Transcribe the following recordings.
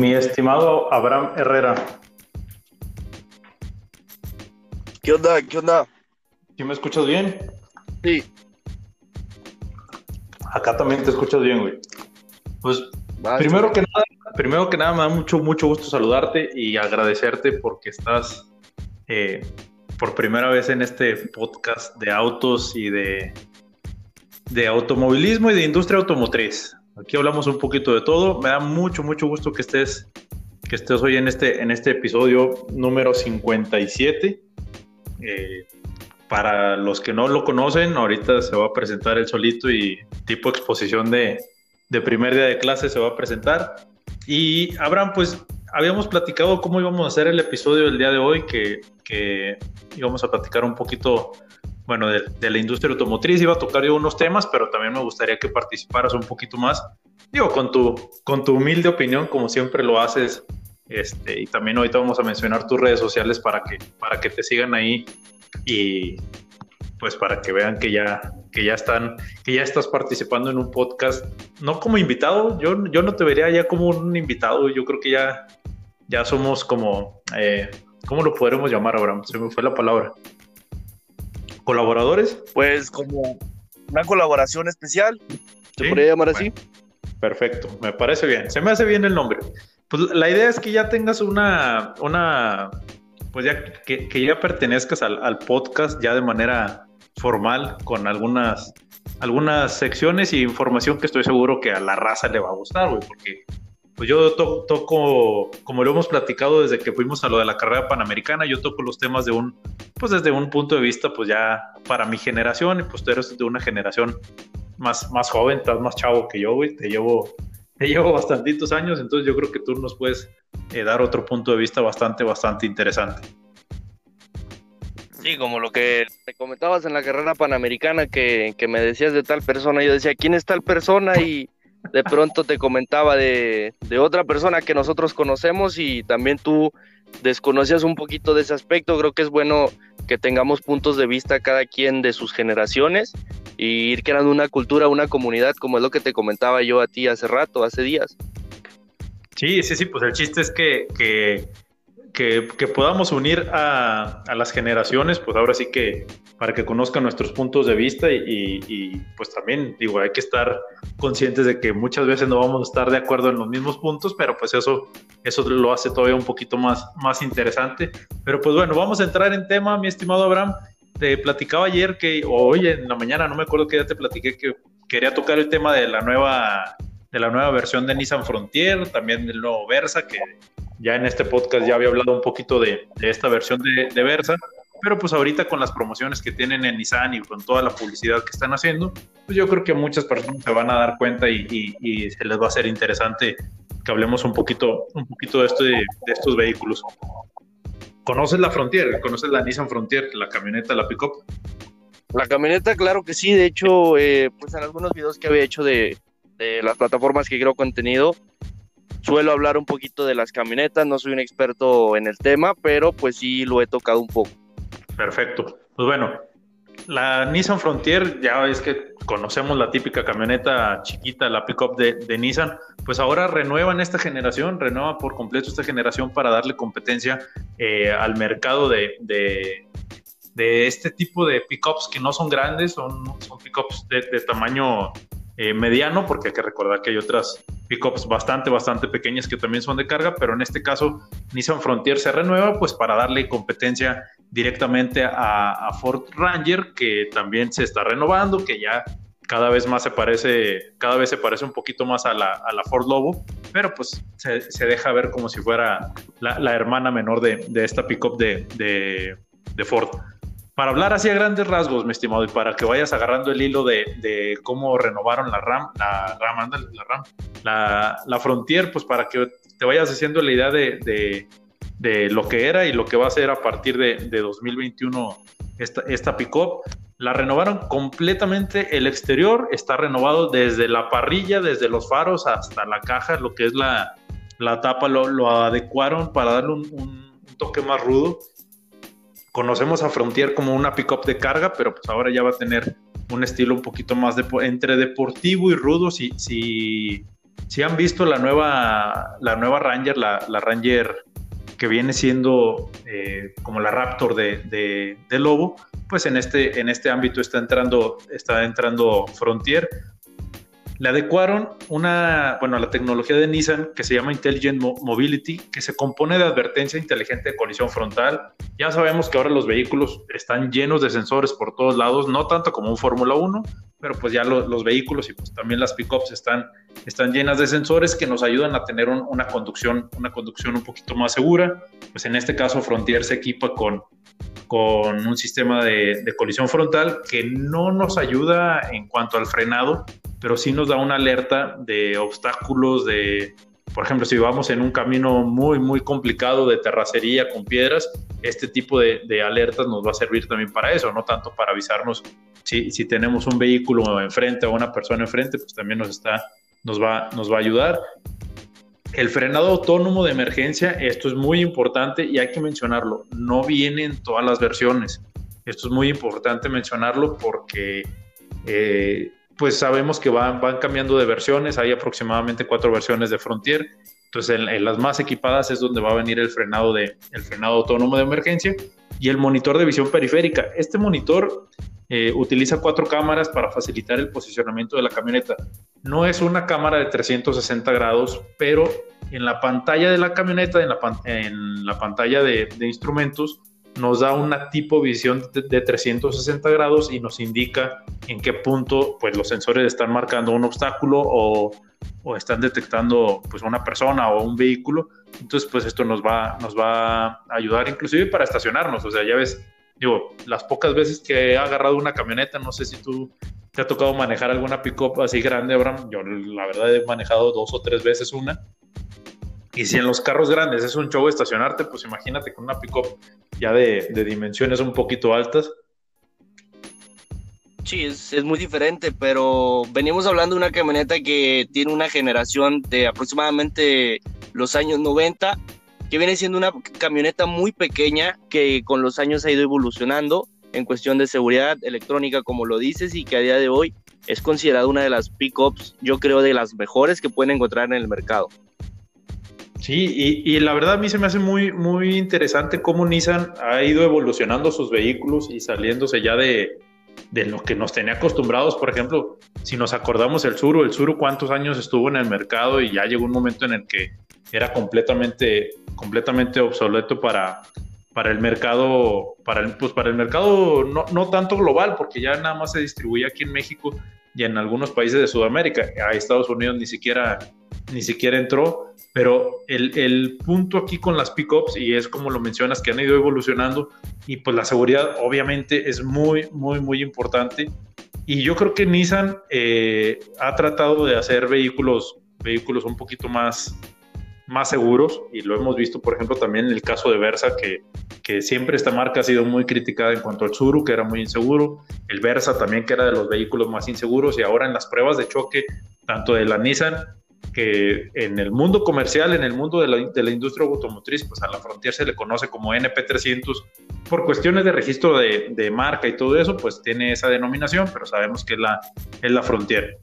Mi estimado Abraham Herrera. ¿Qué onda? ¿Qué onda? ¿Sí me escuchas bien? Sí. Acá también te escuchas bien, güey. Pues primero que nada, primero que nada me da mucho, mucho gusto saludarte y agradecerte porque estás eh, por primera vez en este podcast de autos y de, de automovilismo y de industria automotriz. Aquí hablamos un poquito de todo. Me da mucho, mucho gusto que estés, que estés hoy en este, en este episodio número 57. Eh, para los que no lo conocen, ahorita se va a presentar el solito y tipo exposición de, de primer día de clase se va a presentar. Y Abraham, pues habíamos platicado cómo íbamos a hacer el episodio del día de hoy, que, que íbamos a platicar un poquito bueno, de, la industria automotriz. Iba a tocar yo unos temas, pero también me gustaría que participaras un poquito más. Digo, con tu, con tu humilde opinión, como siempre lo haces. Este, y también ahorita vamos a mencionar tus redes sociales para que, para que te sigan ahí y pues para que vean que ya, que ya están, que ya estás participando en un podcast, no como invitado, yo, yo no te vería ya como un invitado, yo creo que ya, ya somos como, eh, ¿cómo lo podremos llamar, Abraham? Se me fue la palabra colaboradores? Pues como una colaboración especial, se podría llamar así. Perfecto, me parece bien. Se me hace bien el nombre. Pues la idea es que ya tengas una, una pues ya que, ya pertenezcas al, podcast ya de manera formal con algunas, algunas secciones y información que estoy seguro que a la raza le va a gustar, güey, porque pues yo toco, como lo hemos platicado desde que fuimos a lo de la carrera panamericana, yo toco los temas de un, pues desde un punto de vista, pues ya para mi generación y pues tú eres de una generación más, más joven, estás más chavo que yo, güey, te llevo, te llevo bastantitos años, entonces yo creo que tú nos puedes eh, dar otro punto de vista bastante, bastante interesante. Sí, como lo que me comentabas en la carrera panamericana, que, que me decías de tal persona, yo decía, ¿quién es tal persona? Y de pronto te comentaba de, otra persona que nosotros conocemos y también tú desconocías un poquito de ese aspecto. Creo que es bueno que tengamos puntos de vista cada quien de sus generaciones y ir creando una cultura, una comunidad, como es lo que te comentaba yo a ti hace rato, hace días. Sí, sí, sí, pues el chiste es que, que que, podamos unir a, las generaciones, pues ahora sí que para que conozcan nuestros puntos de vista y, pues también digo, hay que estar conscientes de que muchas veces no vamos a estar de acuerdo en los mismos puntos, pero pues eso, eso lo hace todavía un poquito más, más interesante. Pero pues bueno, vamos a entrar en tema, mi estimado Abraham. Te platicaba ayer que, o hoy en la mañana, no me acuerdo que ya te platiqué que quería tocar el tema de la nueva de la nueva versión de Nissan Frontier, también del nuevo Versa, que ya en este podcast ya había hablado un poquito de, esta versión de, Versa, pero pues ahorita con las promociones que tienen en Nissan y con toda la publicidad que están haciendo, pues yo creo que muchas personas se van a dar cuenta y, se les va a hacer interesante que hablemos un poquito, un poquito de, esto de, estos vehículos. ¿Conoces la Frontier? ¿Conoces la Nissan Frontier, la camioneta, la pickup? La camioneta, claro que sí. De hecho, eh, pues en algunos videos que había hecho de, de las plataformas que creo contenido, suelo hablar un poquito de las camionetas, no soy un experto en el tema, pero pues sí lo he tocado un poco. Perfecto. Pues bueno, la Nissan Frontier, ya es que conocemos la típica camioneta chiquita, la pickup de, de Nissan, pues ahora renuevan esta generación, renueva por completo esta generación para darle competencia eh, al mercado de, de, este tipo de pickups que no son grandes, son, pickups de tamaño eh, mediano, porque hay que recordar que hay otras pickups bastante, bastante pequeñas que también son de carga, pero en este caso Nissan Frontier se renueva pues para darle competencia directamente a, Ford Ranger, que también se está renovando, que ya cada vez más se parece, cada vez se parece un poquito más a la, a la Ford Lobo, pero pues se, deja ver como si fuera la, la hermana menor de, de esta pickup de, de, de Ford para hablar así a grandes rasgos, mi estimado, y para que vayas agarrando el hilo de, cómo renovaron la RAM, la RAM, la RAM, la, Frontier, pues para que te vayas haciendo la idea de, lo que era y lo que va a ser a partir de, 2021 esta, esta pick-up. La renovaron completamente el exterior, está renovado desde la parrilla, desde los faros hasta la caja, lo que es la, tapa, lo, adecuaron para darle un toque más rudo conocemos a Frontier como una pickup de carga, pero pues ahora ya va a tener un estilo un poquito más de, entre deportivo y rudo, si, si, si han visto la nueva, la nueva Ranger, la, la Ranger que viene siendo eh, como la Raptor de, de, Lobo, pues en este, en este ámbito está entrando, está entrando Frontier. Le adecuaron una, bueno, la tecnología de Nissan que se llama Intelligent Mobility, que se compone de advertencia inteligente de colisión frontal. Ya sabemos que ahora los vehículos están llenos de sensores por todos lados, no tanto como un Fórmula 1, pero pues ya los vehículos y pues también las pickups están, están llenas de sensores que nos ayudan a tener una, conducción, una conducción un poquito más segura. Pues en este caso Frontier se equipa con, con un sistema de, de colisión frontal que no nos ayuda en cuanto al frenado, pero sí nos da una alerta de obstáculos, de, por ejemplo, si vamos en un camino muy, muy complicado de terracería con piedras, este tipo de, alertas nos va a servir también para eso, no tanto para avisarnos si, si tenemos un vehículo enfrente o una persona enfrente, pues también nos, está, nos, va, nos va a ayudar. El frenado autónomo de emergencia, esto es muy importante y hay que mencionarlo, no viene en todas las versiones. Esto es muy importante mencionarlo porque eh, pues sabemos que van, cambiando de versiones, hay aproximadamente cuatro versiones de Frontier, entonces en, las más equipadas es donde va a venir el frenado, de, el frenado autónomo de emergencia y el monitor de visión periférica. Este monitor eh, utiliza cuatro cámaras para facilitar el posicionamiento de la camioneta. No es una cámara de 360 grados, pero en la pantalla de la camioneta, en la, pantalla de instrumentos, nos da una tipo visión de, 360 grados y nos indica en qué punto pues los sensores están marcando un obstáculo o, o, están detectando pues una persona o un vehículo. Entonces pues esto nos va nos va a ayudar inclusive para estacionarnos. O sea ya ves digo las pocas veces que he agarrado una camioneta no sé si tú te ha tocado manejar alguna pick-up así grande Abraham. Yo la verdad he manejado dos o tres veces una y si en los carros grandes es un show estacionarte, pues imagínate con una pick-up ya de, dimensiones un poquito altas. Sí, es, es, muy diferente, pero venimos hablando de una camioneta que tiene una generación de aproximadamente los años 90, que viene siendo una camioneta muy pequeña que con los años ha ido evolucionando en cuestión de seguridad electrónica, como lo dices, y que a día de hoy es considerada una de las pickups, yo creo, de las mejores que pueden encontrar en el mercado. Sí, y, la verdad a mí se me hace muy, muy interesante cómo Nissan ha ido evolucionando sus vehículos y saliéndose ya de, lo que nos tenía acostumbrados. Por ejemplo, si nos acordamos el Suru, el Suru cuántos años estuvo en el mercado y ya llegó un momento en el que era completamente, completamente obsoleto para, para el mercado, para el, pues para el mercado no, no tanto global, porque ya nada más se distribuía aquí en México y en algunos países de Sudamérica. A Estados Unidos ni siquiera, ni siquiera entró pero el, el, punto aquí con las pickups, y es como lo mencionas, que han ido evolucionando, y pues la seguridad obviamente es muy, muy, muy importante. Y yo creo que Nissan eh, ha tratado de hacer vehículos, vehículos un poquito más, más seguros, y lo hemos visto, por ejemplo, también en el caso de Versa, que, que siempre esta marca ha sido muy criticada en cuanto al Tsuru, que era muy inseguro, el Versa también, que era de los vehículos más inseguros, y ahora en las pruebas de choque, tanto de la Nissan que en el mundo comercial, en el mundo de la, industria automotriz, pues a la Frontier se le conoce como NP300 por cuestiones de registro de, marca y todo eso, pues tiene esa denominación, pero sabemos que es la, es la Frontier.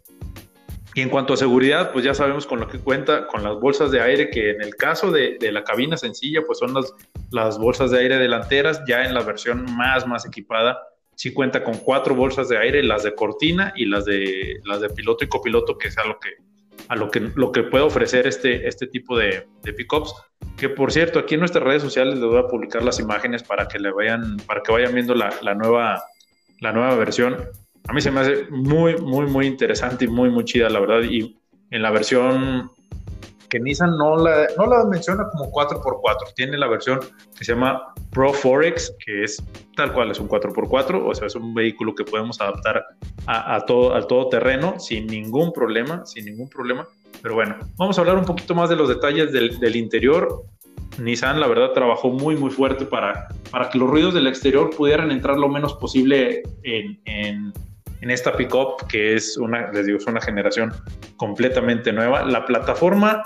Y en cuanto a seguridad, pues ya sabemos con lo que cuenta, con las bolsas de aire, que en el caso de, la cabina sencilla, pues son las, las bolsas de aire delanteras, ya en la versión más, más equipada, sí cuenta con cuatro bolsas de aire, las de cortina y las de, las de piloto y copiloto, que es lo que a lo que, lo que puede ofrecer este, este tipo de, de pickups. Que por cierto, aquí en nuestras redes sociales les voy a publicar las imágenes para que le vayan, para que vayan viendo la, la nueva, la nueva versión. A mí se me hace muy, muy, muy interesante y muy, muy chida, la verdad. Y en la versión que Nissan no la, no la menciona como 4x4, tiene la versión que se llama Pro Forex, que es tal cual, es un 4x4, o sea, es un vehículo que podemos adaptar a, todo, al todo terreno sin ningún problema, sin ningún problema. Pero bueno, vamos a hablar un poquito más de los detalles del, interior. Nissan, la verdad, trabajó muy, muy fuerte para, para que los ruidos del exterior pudieran entrar lo menos posible en, en, en esta pickup, que es una, les digo, es una generación completamente nueva. La plataforma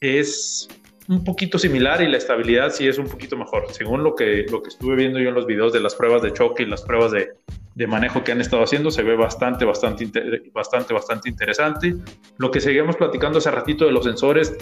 es un poquito similar y la estabilidad sí es un poquito mejor. Según lo que, lo que estuve viendo yo en los videos de las pruebas de choque y las pruebas de, de manejo que han estado haciendo, se ve bastante, bastante, bastante, bastante interesante. Lo que seguimos platicando hace ratito de los sensores,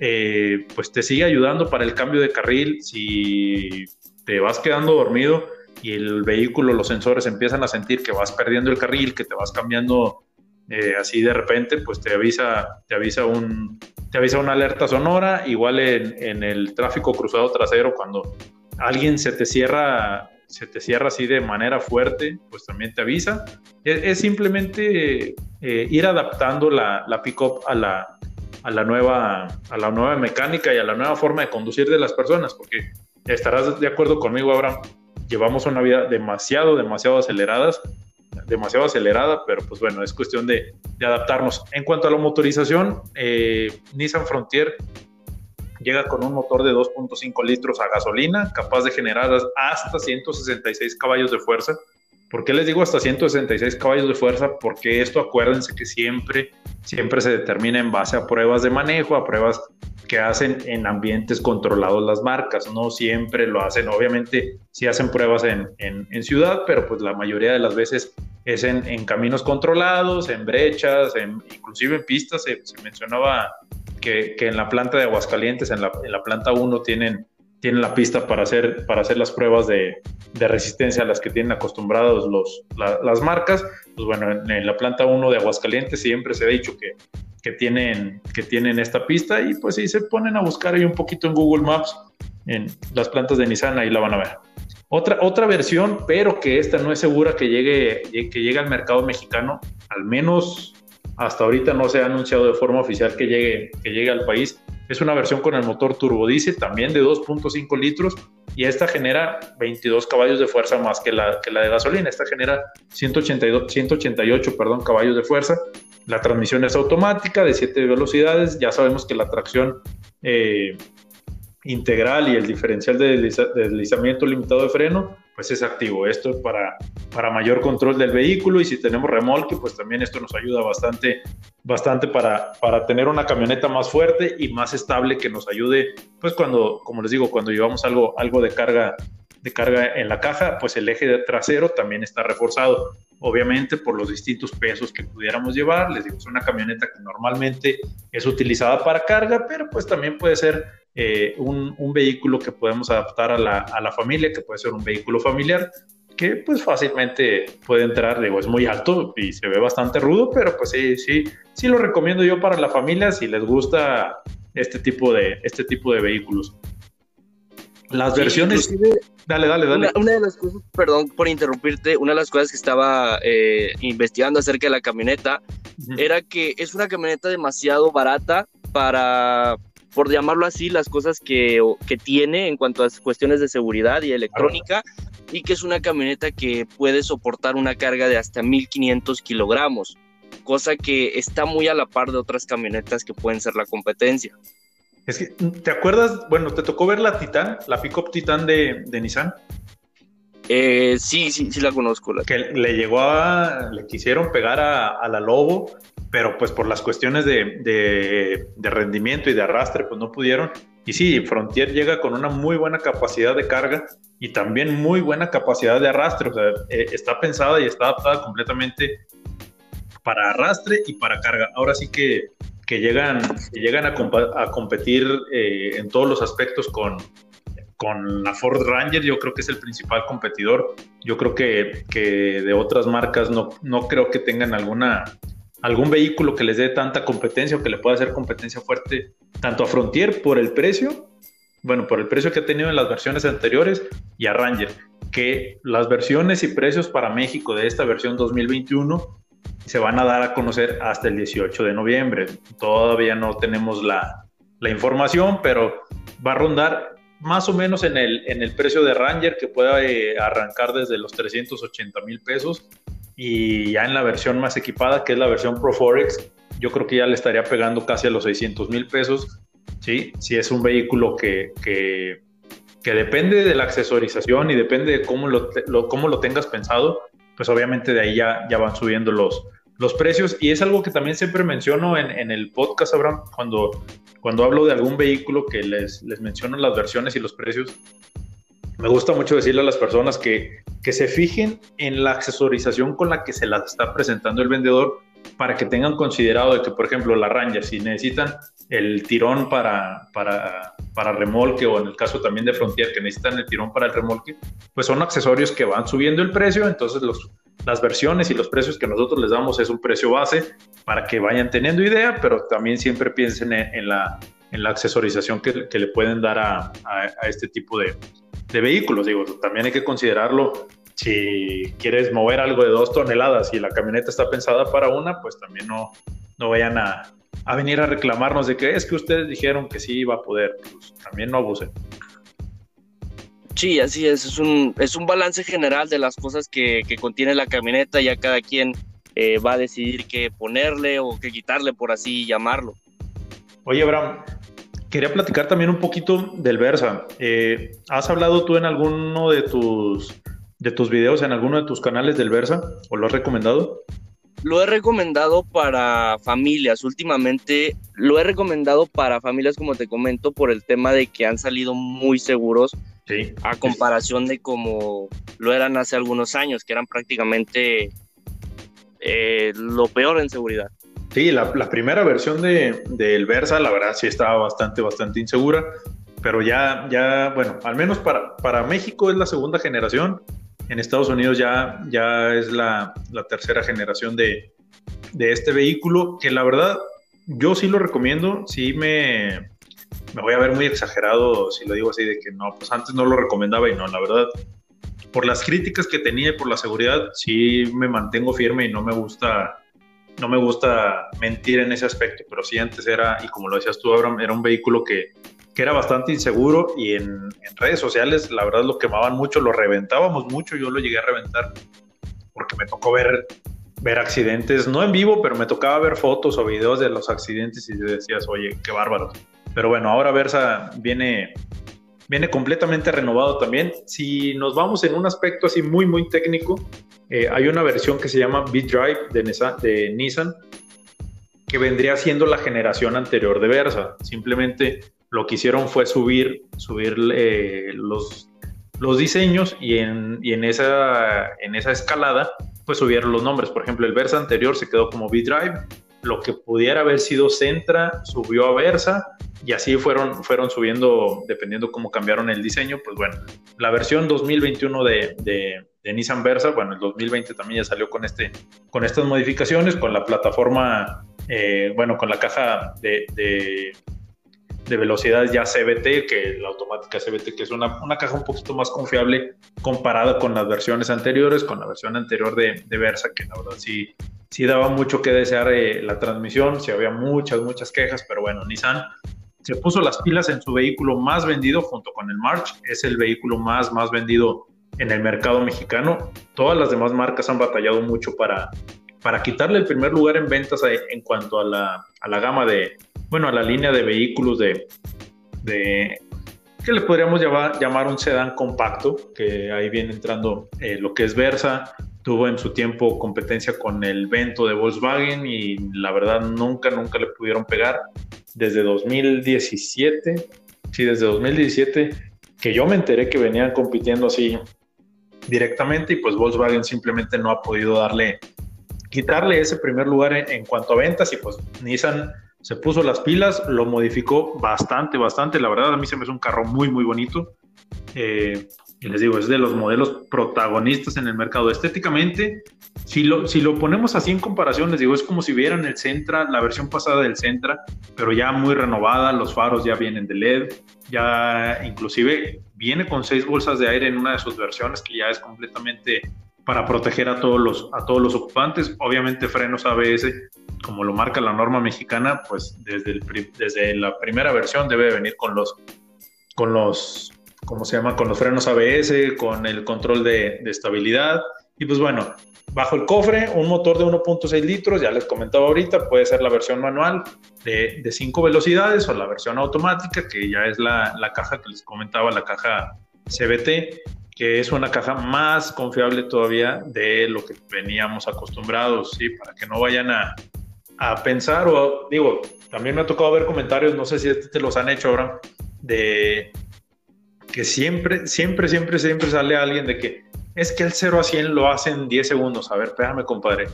eh, pues te sigue ayudando para el cambio de carril. Si te vas quedando dormido y el vehículo, los sensores empiezan a sentir que vas perdiendo el carril, que te vas cambiando eh, así de repente, pues te avisa, te avisa un, te avisa una alerta sonora, igual en, el tráfico cruzado trasero, cuando alguien se te cierra, se te cierra así de manera fuerte, pues también te avisa. Es, simplemente eh, ir adaptando la, la pick-up a la, a, la nueva, a la nueva mecánica y a la nueva forma de conducir de las personas, porque estarás de acuerdo conmigo, Abraham, llevamos una vida demasiado, demasiado aceleradas demasiado acelerada, pero pues bueno, es cuestión de, adaptarnos. En cuanto a la motorización, eh, Nissan Frontier llega con un motor de 2.5 litros a gasolina, capaz de generar hasta 166 caballos de fuerza. ¿Por qué les digo hasta 166 caballos de fuerza? Porque esto acuérdense que siempre, siempre se determina en base a pruebas de manejo, a pruebas que hacen en ambientes controlados las marcas. No siempre lo hacen, obviamente sí hacen pruebas en, en, ciudad, pero pues la mayoría de las veces es en, en caminos controlados, en brechas, en, inclusive en pistas. Se, mencionaba que, que, en la planta de Aguascalientes, en la, en la planta 1, tienen, tienen la pista para hacer, para hacer las pruebas de, de resistencia a las que tienen acostumbrados los, las marcas. Pues bueno, en, en la planta 1 de Aguascalientes siempre se ha dicho que que tienen, que tienen esta pista y pues si se ponen a buscar ahí un poquito en Google Maps, en las plantas de Nissan, ahí la van a ver. Otra, otra versión, pero que esta no es segura que llegue, que llegue al mercado mexicano, al menos hasta ahorita no se ha anunciado de forma oficial que llegue, que llegue al país. Es una versión con el motor turbodiesel, también de 2.5 litros, y esta genera 22 caballos de fuerza más que la, que la de gasolina. Esta genera 182, 188 perdón, caballos de fuerza la transmisión es automática de 7 velocidades. Ya sabemos que la tracción eh, integral y el diferencial de deslizamiento limitado de freno, pues es activo. Esto es para, para mayor control del vehículo y si tenemos remolque, pues también esto nos ayuda bastante, bastante para, para tener una camioneta más fuerte y más estable que nos ayude, pues cuando, como les digo, cuando llevamos algo, algo de carga de carga en la caja, pues el eje trasero también está reforzado obviamente por los distintos pesos que pudiéramos llevar. Les digo, es una camioneta que normalmente es utilizada para carga, pero pues también puede ser eh, un, vehículo que podemos adaptar a la, a la, familia, que puede ser un vehículo familiar, que pues fácilmente puede entrar, digo, es muy alto y se ve bastante rudo, pero pues sí, sí, sí lo recomiendo yo para la familia si les gusta este tipo de, este tipo de vehículos. Las versiones... Dale, dale, dale. Una, de las cosas, perdón por interrumpirte, una de las cosas que estaba eh, investigando acerca de la camioneta era que es una camioneta demasiado barata para, por llamarlo así, las cosas que, que tiene en cuanto a cuestiones de seguridad y electrónica, y que es una camioneta que puede soportar una carga de hasta 1500 kilogramos, cosa que está muy a la par de otras camionetas que pueden ser la competencia. Es que, ¿te acuerdas? Bueno, ¿te tocó ver la Titan, la pickup Titan de, de Nissan? Eh, sí, sí, sí la conozco. Que le llegó a, le quisieron pegar a, la Lobo, pero pues por las cuestiones de, rendimiento y de arrastre, pues no pudieron. Y sí, Frontier llega con una muy buena capacidad de carga y también muy buena capacidad de arrastre. O sea, eh, está pensada y está adaptada completamente para arrastre y para carga. Ahora sí que que llegan, que llegan a, a competir eh, en todos los aspectos con, con la Ford Ranger, yo creo que es el principal competidor. Yo creo que, de otras marcas no, no creo que tengan alguna, algún vehículo que les dé tanta competencia o que le pueda hacer competencia fuerte tanto a Frontier por el precio, bueno, por el precio que ha tenido en las versiones anteriores y a Ranger, que las versiones y precios para México de esta versión 2021 se van a dar a conocer hasta el 18 de noviembre. Todavía no tenemos la, información, pero va a rondar más o menos en el, en el precio de Ranger, que puede eh, arrancar desde los 380 mil pesos. Y ya en la versión más equipada, que es la versión Pro Forex, yo creo que ya le estaría pegando casi a los 600 mil pesos. ¿sí? Si es un vehículo que, que, depende de la accesorización y depende de cómo lo, cómo lo tengas pensado, pues obviamente de ahí ya, ya van subiendo los, los precios, y es algo que también siempre menciono en, el podcast, Abraham, cuando, cuando hablo de algún vehículo que les, les menciono las versiones y los precios, me gusta mucho decirle a las personas que, que se fijen en la accesorización con la que se las está presentando el vendedor para que tengan considerado de que, por ejemplo, la Ranger, si necesitan el tirón para, para, para, remolque o en el caso también de Frontier que necesitan el tirón para el remolque, pues son accesorios que van subiendo el precio, entonces los, las versiones y los precios que nosotros les damos es un precio base para que vayan teniendo idea, pero también siempre piensen en, la, en la accesorización que, que le pueden dar a, a, este tipo de, de vehículos. Digo, también hay que considerarlo si quieres mover algo de dos toneladas y la camioneta está pensada para una, pues también no, no vayan a, a venir a reclamarnos de que es que ustedes dijeron que sí iba a poder. Pues también no abusen. Sí, así es. Es un, es un balance general de las cosas que, que contiene la camioneta. Ya cada quien eh, va a decidir qué ponerle o qué quitarle, por así llamarlo. Oye, Abraham, quería platicar también un poquito del Versa. Eh, ¿Has hablado tú en alguno de tus de tus videos en alguno de tus canales del Versa o lo has recomendado? Lo he recomendado para familias. Últimamente lo he recomendado para familias, como te comento, por el tema de que han salido muy seguros a comparación de como lo eran hace algunos años, que eran prácticamente eh, lo peor en seguridad. Sí, la, primera versión de, del Versa, la verdad, sí estaba bastante, bastante insegura, pero ya, ya, bueno, al menos para, para México es la segunda generación en Estados Unidos ya, ya es la, tercera generación de, este vehículo, que la verdad yo sí lo recomiendo, sí me, me voy a ver muy exagerado si lo digo así, de que no, pues antes no lo recomendaba y no, la verdad, por las críticas que tenía y por la seguridad, sí me mantengo firme y no me gusta, no me gusta mentir en ese aspecto, pero sí antes era, y como lo decías tú, Abraham, era un vehículo que, que era bastante inseguro y en, redes sociales la verdad lo quemaban mucho, lo reventábamos mucho, yo lo llegué a reventar porque me tocó ver, ver accidentes, no en vivo, pero me tocaba ver fotos o videos de los accidentes y decías, oye, qué bárbaro. Pero bueno, ahora Versa viene, viene completamente renovado también. Si nos vamos en un aspecto así muy, muy técnico, eh, hay una versión que se llama B-Drive de, de Nissan que vendría siendo la generación anterior de Versa. Simplemente lo que hicieron fue subir, subir eh, los, los diseños y en, y en, esa, en esa escalada pues subieron los nombres. Por ejemplo, el Versa anterior se quedó como B-Drive, lo que pudiera haber sido Centra subió a Versa y así fueron, fueron subiendo dependiendo cómo cambiaron el diseño. Pues bueno, la versión 2021 de, de, Nissan Versa, bueno, el 2020 también ya salió con, este, con estas modificaciones, con la plataforma, eh, bueno, con la caja de velocidad ya CBT, que la automática CBT, que es una, una, caja un poquito más confiable comparada con las versiones anteriores, con la versión anterior de, de Versa, que la verdad sí, sí daba mucho que desear eh, la transmisión, sí había muchas, muchas quejas, pero bueno, Nissan se puso las pilas en su vehículo más vendido junto con el March, es el vehículo más, más vendido en el mercado mexicano. Todas las demás marcas han batallado mucho para, para quitarle el primer lugar en ventas en cuanto a la, a la gama de, bueno, a la línea de vehículos de, de que le podríamos llamar, un sedán compacto, que ahí viene entrando eh, lo que es Versa, tuvo en su tiempo competencia con el Vento de Volkswagen y la verdad nunca, nunca le pudieron pegar. Desde 2017, sí, desde 2017, que yo me enteré que venían compitiendo así directamente y pues Volkswagen simplemente no ha podido darle, quitarle ese primer lugar en, en cuanto a ventas y pues Nissan se puso las pilas, lo modificó bastante, bastante. La verdad, a mí se me hace un carro muy, muy bonito. Eh, y les digo, es de los modelos protagonistas en el mercado. Estéticamente, si lo, si lo ponemos así en comparación, les digo, es como si vieran el Centra, la versión pasada del Centra, pero ya muy renovada, los faros ya vienen de LED, ya inclusive viene con seis bolsas de aire en una de sus versiones, que ya es completamente para proteger a todos los, a todos los ocupantes. Obviamente frenos ABS, como lo marca la norma mexicana, pues desde, el, desde la primera versión debe venir con los, con los, ¿cómo se llama? Con los frenos ABS, con el control de, de estabilidad. Y pues bueno, bajo el cofre, un motor de 1.6 litros, ya les comentaba ahorita, puede ser la versión manual de, de 5 velocidades o la versión automática, que ya es la, la caja que les comentaba, la caja CBT que es una caja más confiable todavía de lo que veníamos acostumbrados, ¿sí? Para que no vayan a, a pensar o, digo, también me ha tocado ver comentarios, no sé si te los han hecho ahora, de que siempre, siempre, siempre, siempre sale alguien de que es que el 0 a 100 lo hace en 10 segundos. A ver, espérame, compadre.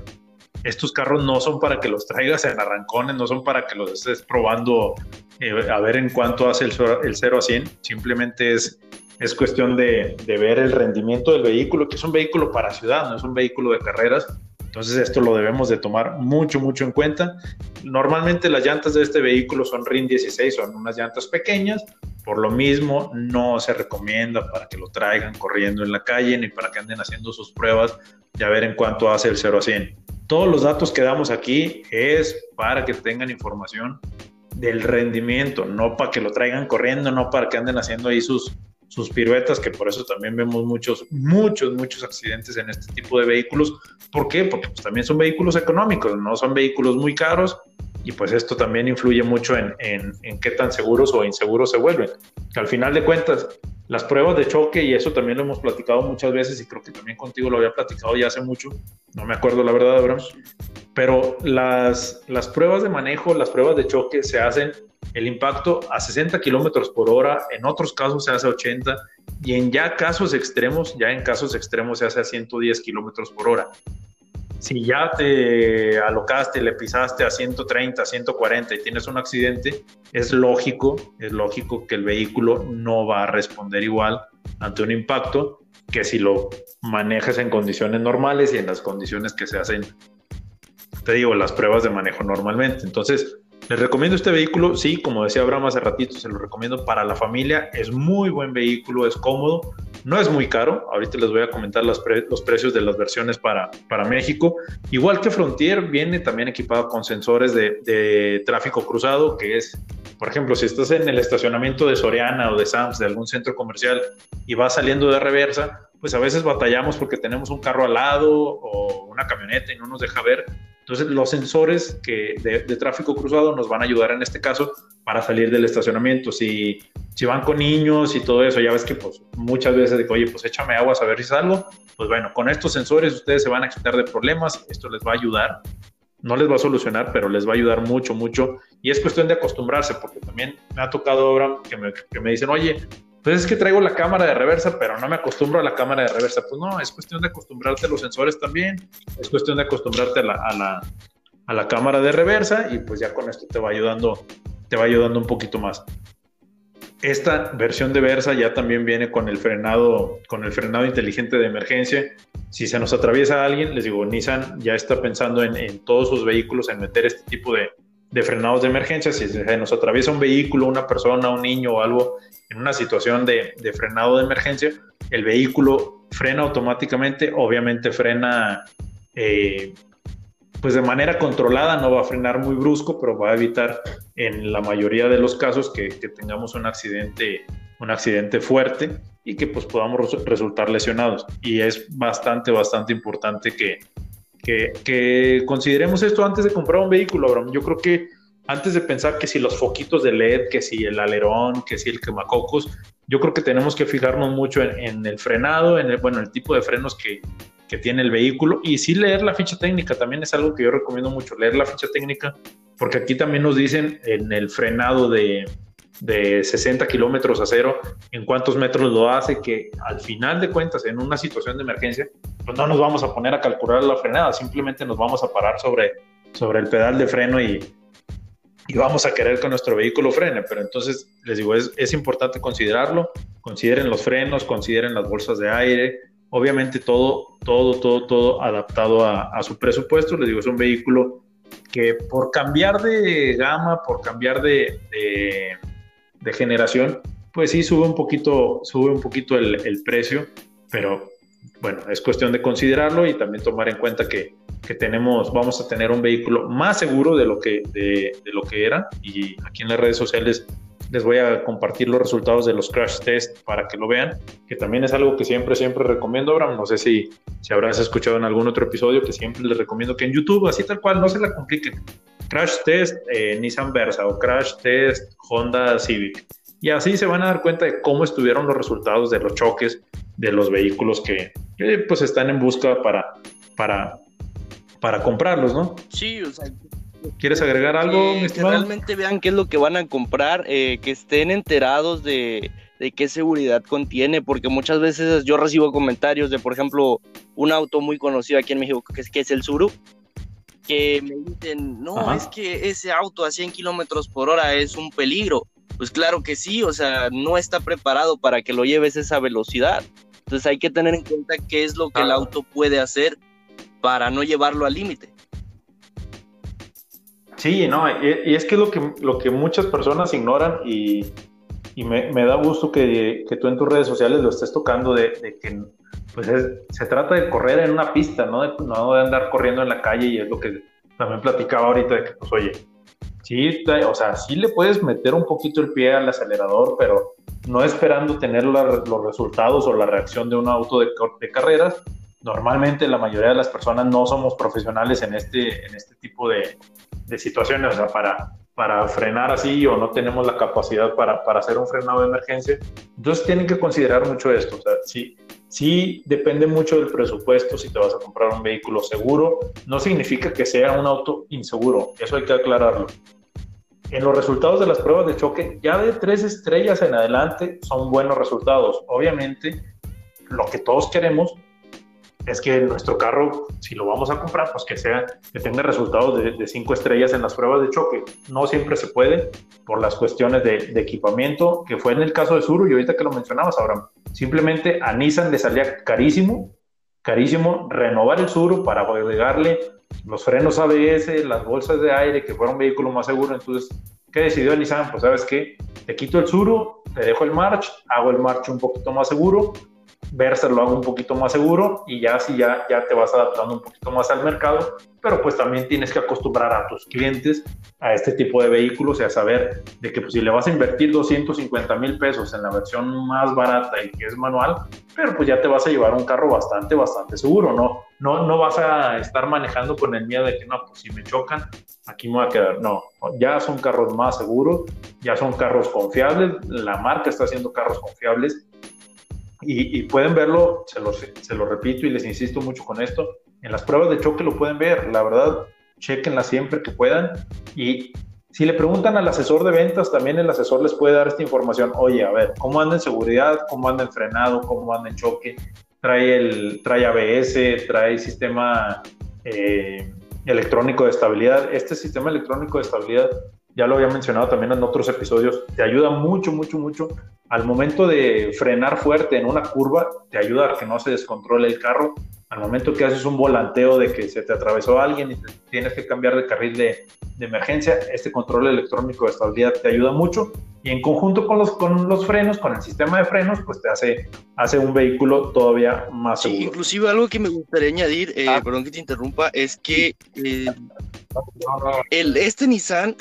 Estos carros no son para que los traigas en arrancones, no son para que los estés probando eh, a ver en cuánto hace el, el 0 a 100. Simplemente es es cuestión de, ver el rendimiento del vehículo, que es un vehículo para ciudad, no es un vehículo de carreras. Entonces esto lo debemos de tomar mucho, mucho en cuenta. Normalmente las llantas de este vehículo son RIN 16, son unas llantas pequeñas, por lo mismo no se recomienda para que lo traigan corriendo en la calle ni para que anden haciendo sus pruebas y a ver en cuánto hace el 0 a 100. Todos los datos que damos aquí es para que tengan información del rendimiento, no para que lo traigan corriendo, no para que anden haciendo ahí sus, sus piruetas, que por eso también vemos muchos, muchos, muchos accidentes en este tipo de vehículos. ¿Por qué? Porque pues, también son vehículos económicos, no son vehículos muy caros y pues esto también influye mucho en, en, en qué tan seguros o inseguros se vuelven. Que al final de cuentas, las pruebas de choque, y eso también lo hemos platicado muchas veces, y creo que también contigo lo había platicado ya hace mucho, no me acuerdo la verdad, Abraham, pero las, las pruebas de manejo, las pruebas de choque se hacen el impacto a 60 kilómetros por hora, en otros casos se hace a 80 y en ya casos extremos, ya en casos extremos se hace a 110 kilómetros por hora. Si ya te alocaste, le pisaste a 130, 140 y tienes un accidente, es lógico, es lógico que el vehículo no va a responder igual ante un impacto que si lo manejas en condiciones normales y en las condiciones que se hacen, te digo, las pruebas de manejo normalmente. Entonces, les recomiendo este vehículo, sí, como decía Abraham hace ratito, se lo recomiendo para la familia, es muy buen vehículo, es cómodo, no es muy caro, ahorita les voy a comentar los, precios de las versiones para, para México, igual que Frontier viene también equipado con sensores de, de tráfico cruzado, que es, por ejemplo, si estás en el estacionamiento de Soriana o de Sams, de algún centro comercial, y vas saliendo de reversa, pues a veces batallamos porque tenemos un carro al lado o una camioneta y no nos deja ver, entonces, los sensores que de, tráfico cruzado nos van a ayudar en este caso para salir del estacionamiento. Si, si van con niños y todo eso, ya ves que pues, muchas veces digo, oye, pues échame agua a ver si salgo. Pues bueno, con estos sensores ustedes se van a quitar de problemas. Esto les va a ayudar. No les va a solucionar, pero les va a ayudar mucho, mucho. Y es cuestión de acostumbrarse, porque también me ha tocado ahora que me, que me dicen, oye, pues es que traigo la cámara de reversa, pero no me acostumbro a la cámara de reversa. Pues no, es cuestión de acostumbrarte a los sensores también, es cuestión de acostumbrarte a la, a la, a la cámara de reversa y pues ya con esto te va ayudando, te va ayudando un poquito más. Esta versión de Versa ya también viene con el frenado, con el frenado inteligente de emergencia. Si se nos atraviesa alguien, les digo, Nissan ya está pensando en, en todos sus vehículos en meter este tipo de, de frenados de emergencia. Si se nos atraviesa un vehículo, una persona, un niño o algo en una situación de, frenado de emergencia, el vehículo frena automáticamente, obviamente frena eh, pues de manera controlada, no va a frenar muy brusco, pero va a evitar en la mayoría de los casos que, tengamos un accidente, un accidente fuerte y que pues podamos resultar lesionados. Y es bastante, bastante importante que, que, consideremos esto antes de comprar un vehículo, Abraham. Yo creo que antes de pensar que si los foquitos de LED, que si el alerón, que si el quemacocos, yo creo que tenemos que fijarnos mucho en, el frenado, en el, bueno, el tipo de frenos que, que, tiene el vehículo y sí leer la ficha técnica, también es algo que yo recomiendo mucho, leer la ficha técnica, porque aquí también nos dicen en el frenado de, de 60 kilómetros a cero, en cuántos metros lo hace, que al final de cuentas, en una situación de emergencia, pues no nos vamos a poner a calcular la frenada, simplemente nos vamos a parar sobre, sobre el pedal de freno y, y vamos a querer que nuestro vehículo frene. Pero entonces, les digo, es, es importante considerarlo, consideren los frenos, consideren las bolsas de aire, obviamente todo, todo, todo, todo adaptado a, a su presupuesto. Les digo, es un vehículo que por cambiar de gama, por cambiar de, de generación, pues sí sube un poquito, sube un poquito el, el, precio, pero bueno, es cuestión de considerarlo y también tomar en cuenta que, que tenemos, vamos a tener un vehículo más seguro de lo que, de, lo que era y aquí en las redes sociales les voy a compartir los resultados de los crash test para que lo vean, que también es algo que siempre, siempre recomiendo, Abraham. No sé si, si habrás escuchado en algún otro episodio que siempre les recomiendo que en YouTube, así tal cual, no se la compliquen. Crash test eh, Nissan Versa o crash test Honda Civic. Y así se van a dar cuenta de cómo estuvieron los resultados de los choques de los vehículos que pues están en busca para, para, para comprarlos, ¿no? Sí, o sea, ¿Quieres agregar algo? Que, realmente vean qué es lo que van a comprar, eh, que estén enterados de, de, qué seguridad contiene, porque muchas veces yo recibo comentarios de, por ejemplo, un auto muy conocido aquí en México, que es, que es el Suru, que me dicen, no, es que ese auto a 100 kilómetros por hora es un peligro. Pues claro que sí, o sea, no está preparado para que lo lleves esa velocidad. Entonces hay que tener en cuenta qué es lo que el auto puede hacer para no llevarlo al límite. Sí, no, y, es que lo que, lo que muchas personas ignoran y, me, da gusto que, tú en tus redes sociales lo estés tocando de, que pues se trata de correr en una pista, ¿no? De, no de andar corriendo en la calle y es lo que también platicaba ahorita de que, pues, oye, sí, o sea, sí le puedes meter un poquito el pie al acelerador, pero no esperando tener los resultados o la reacción de un auto de, de carreras, normalmente la mayoría de las personas no somos profesionales en este, en este tipo de, de situaciones, o sea, para, para frenar así o no tenemos la capacidad para, para, hacer un frenado de emergencia. Entonces tienen que considerar mucho esto. O sea, sí, sí depende mucho del presupuesto si te vas a comprar un vehículo seguro. No significa que sea un auto inseguro. Eso hay que aclararlo. En los resultados de las pruebas de choque, ya de tres estrellas en adelante son buenos resultados. Obviamente, lo que todos queremos es que nuestro carro, si lo vamos a comprar, pues que sea, que tenga resultados de, cinco estrellas en las pruebas de choque. No siempre se puede por las cuestiones de, equipamiento, que fue en el caso de Suru y ahorita que lo mencionabas, ahora simplemente a Nissan le salía carísimo, carísimo renovar el Suru para agregarle los frenos ABS, las bolsas de aire, que fuera un vehículo más seguro. Entonces, ¿qué decidió Nissan? Pues sabes qué, te quito el Suru, te dejo el March, hago el March un poquito más seguro Versa lo hago un poquito más seguro y ya si ya, ya te vas adaptando un poquito más al mercado, pero pues también tienes que acostumbrar a tus clientes a este tipo de vehículos y a saber de que pues, si le vas a invertir 250 mil pesos en la versión más barata y que es manual, pero pues ya te vas a llevar un carro bastante, bastante seguro, ¿no? No, no vas a estar manejando con el miedo de que no, pues si me chocan, aquí me voy a quedar. No, ya son carros más seguros, ya son carros confiables, la marca está haciendo carros confiables y, pueden verlo, se lo, se lo repito y les insisto mucho con esto, en las pruebas de choque lo pueden ver, la verdad, chequenla siempre que puedan y si le preguntan al asesor de ventas, también el asesor les puede dar esta información. Oye, a ver, ¿cómo anda en seguridad? ¿Cómo anda en frenado? ¿Cómo anda en choque? Trae, el, trae ABS, trae sistema eh, electrónico de estabilidad. Este sistema electrónico de estabilidad ya lo había mencionado también en otros episodios, te ayuda mucho, mucho, mucho. Al momento de frenar fuerte en una curva, te ayuda a que no se descontrole el carro. Al momento que haces un volanteo de que se te atravesó alguien y tienes que cambiar de carril de, de, emergencia, este control electrónico de estabilidad te ayuda mucho. Y en conjunto con los, con los frenos, con el sistema de frenos, pues te hace, hace un vehículo todavía más seguro. inclusive algo que me gustaría añadir, eh, ah. perdón que te interrumpa, es que eh, el, este Nissan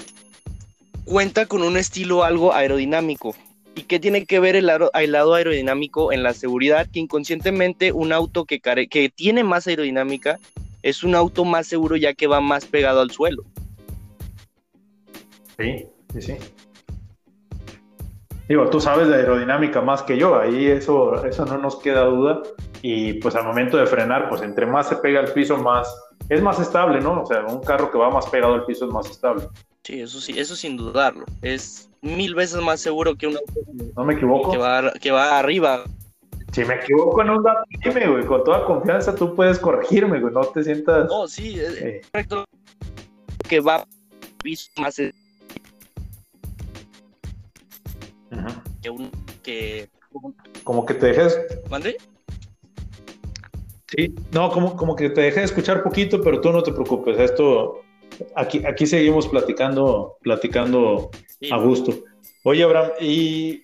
cuenta con un estilo algo aerodinámico. ¿Y qué tiene que ver el, lado aerodinámico en la seguridad? Que inconscientemente un auto que, que tiene más aerodinámica es un auto más seguro ya que va más pegado al suelo. Sí, sí, sí. Digo, tú sabes de aerodinámica más que yo, ahí eso, eso no nos queda duda. Y pues al momento de frenar, pues entre más se pega al piso, más es más estable, ¿no? O sea, un carro que va más pegado al piso es más estable. Sí, eso sí, eso sin dudarlo. Es mil veces más seguro que un ¿No me equivoco? Que va, que va arriba. Si me equivoco en un dato, dime, güey, con toda confianza tú puedes corregirme, güey, no te sientas... No, sí, es correcto. Que va más... Que un... Que... Como que te dejes... ¿Mande? Sí, no, como, como que te dejé de escuchar poquito, pero tú no te preocupes, esto aquí, aquí seguimos platicando, platicando a gusto. Oye, Abraham, y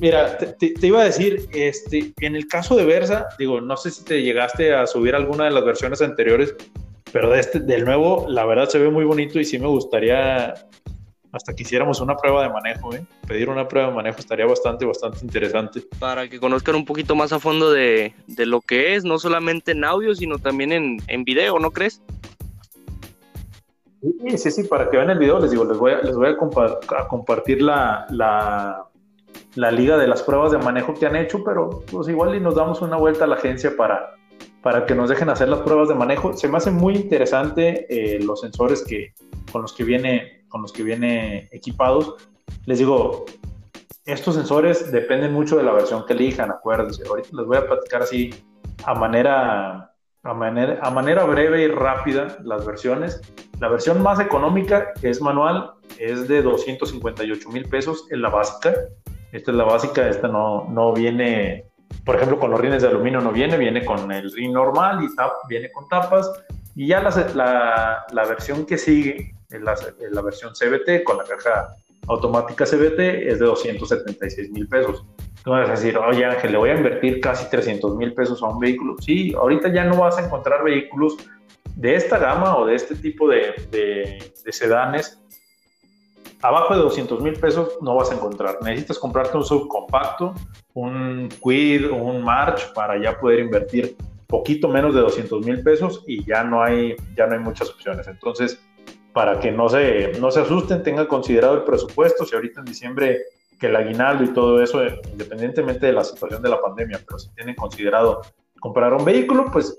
mira, te, iba a decir, este, en el caso de Versa, digo, no sé si te llegaste a subir alguna de las versiones anteriores, pero de este, del nuevo, la verdad se ve muy bonito y sí me gustaría hasta que hiciéramos una prueba de manejo, ¿eh? Pedir una prueba de manejo estaría bastante, bastante interesante. Para que conozcan un poquito más a fondo de, de lo que es, no solamente en audio, sino también en, en video, ¿no crees? Sí, sí, para que vean el video, les digo, les voy a, compartir la, la, la liga de las pruebas de manejo que han hecho, pero pues igual y nos damos una vuelta a la agencia para, para que nos dejen hacer las pruebas de manejo. Se me hace muy interesante eh, los sensores que, con, los que viene, con los que viene equipados. Les digo, estos sensores dependen mucho de la versión que elijan, acuérdense. Ahorita les voy a platicar así a manera, a manera, a manera breve y rápida las versiones. La versión más económica, que es manual, es de 258 mil pesos en la básica. Esta es la básica, esta no, no viene, por ejemplo, con los rines de aluminio no viene, viene con el rin normal y tap, viene con tapas. Y ya la, la, versión que sigue, la, la versión CBT con la caja automática CBT, es de 276 mil pesos. Tú vas a decir, oye Ángel, le voy a invertir casi 300 mil pesos a un vehículo. Sí, ahorita ya no vas a encontrar vehículos de esta gama o de este tipo de, de, de sedanes abajo de 200 mil pesos no vas a encontrar. Necesitas comprarte un subcompacto, un Quid un March para ya poder invertir poquito menos de 200 mil pesos y ya no hay ya no hay muchas opciones. Entonces, para que no se, no se asusten, tengan considerado el presupuesto. Si ahorita en diciembre que el aguinaldo y todo eso, independientemente de la situación de la pandemia, pero si tienen considerado comprar un vehículo, pues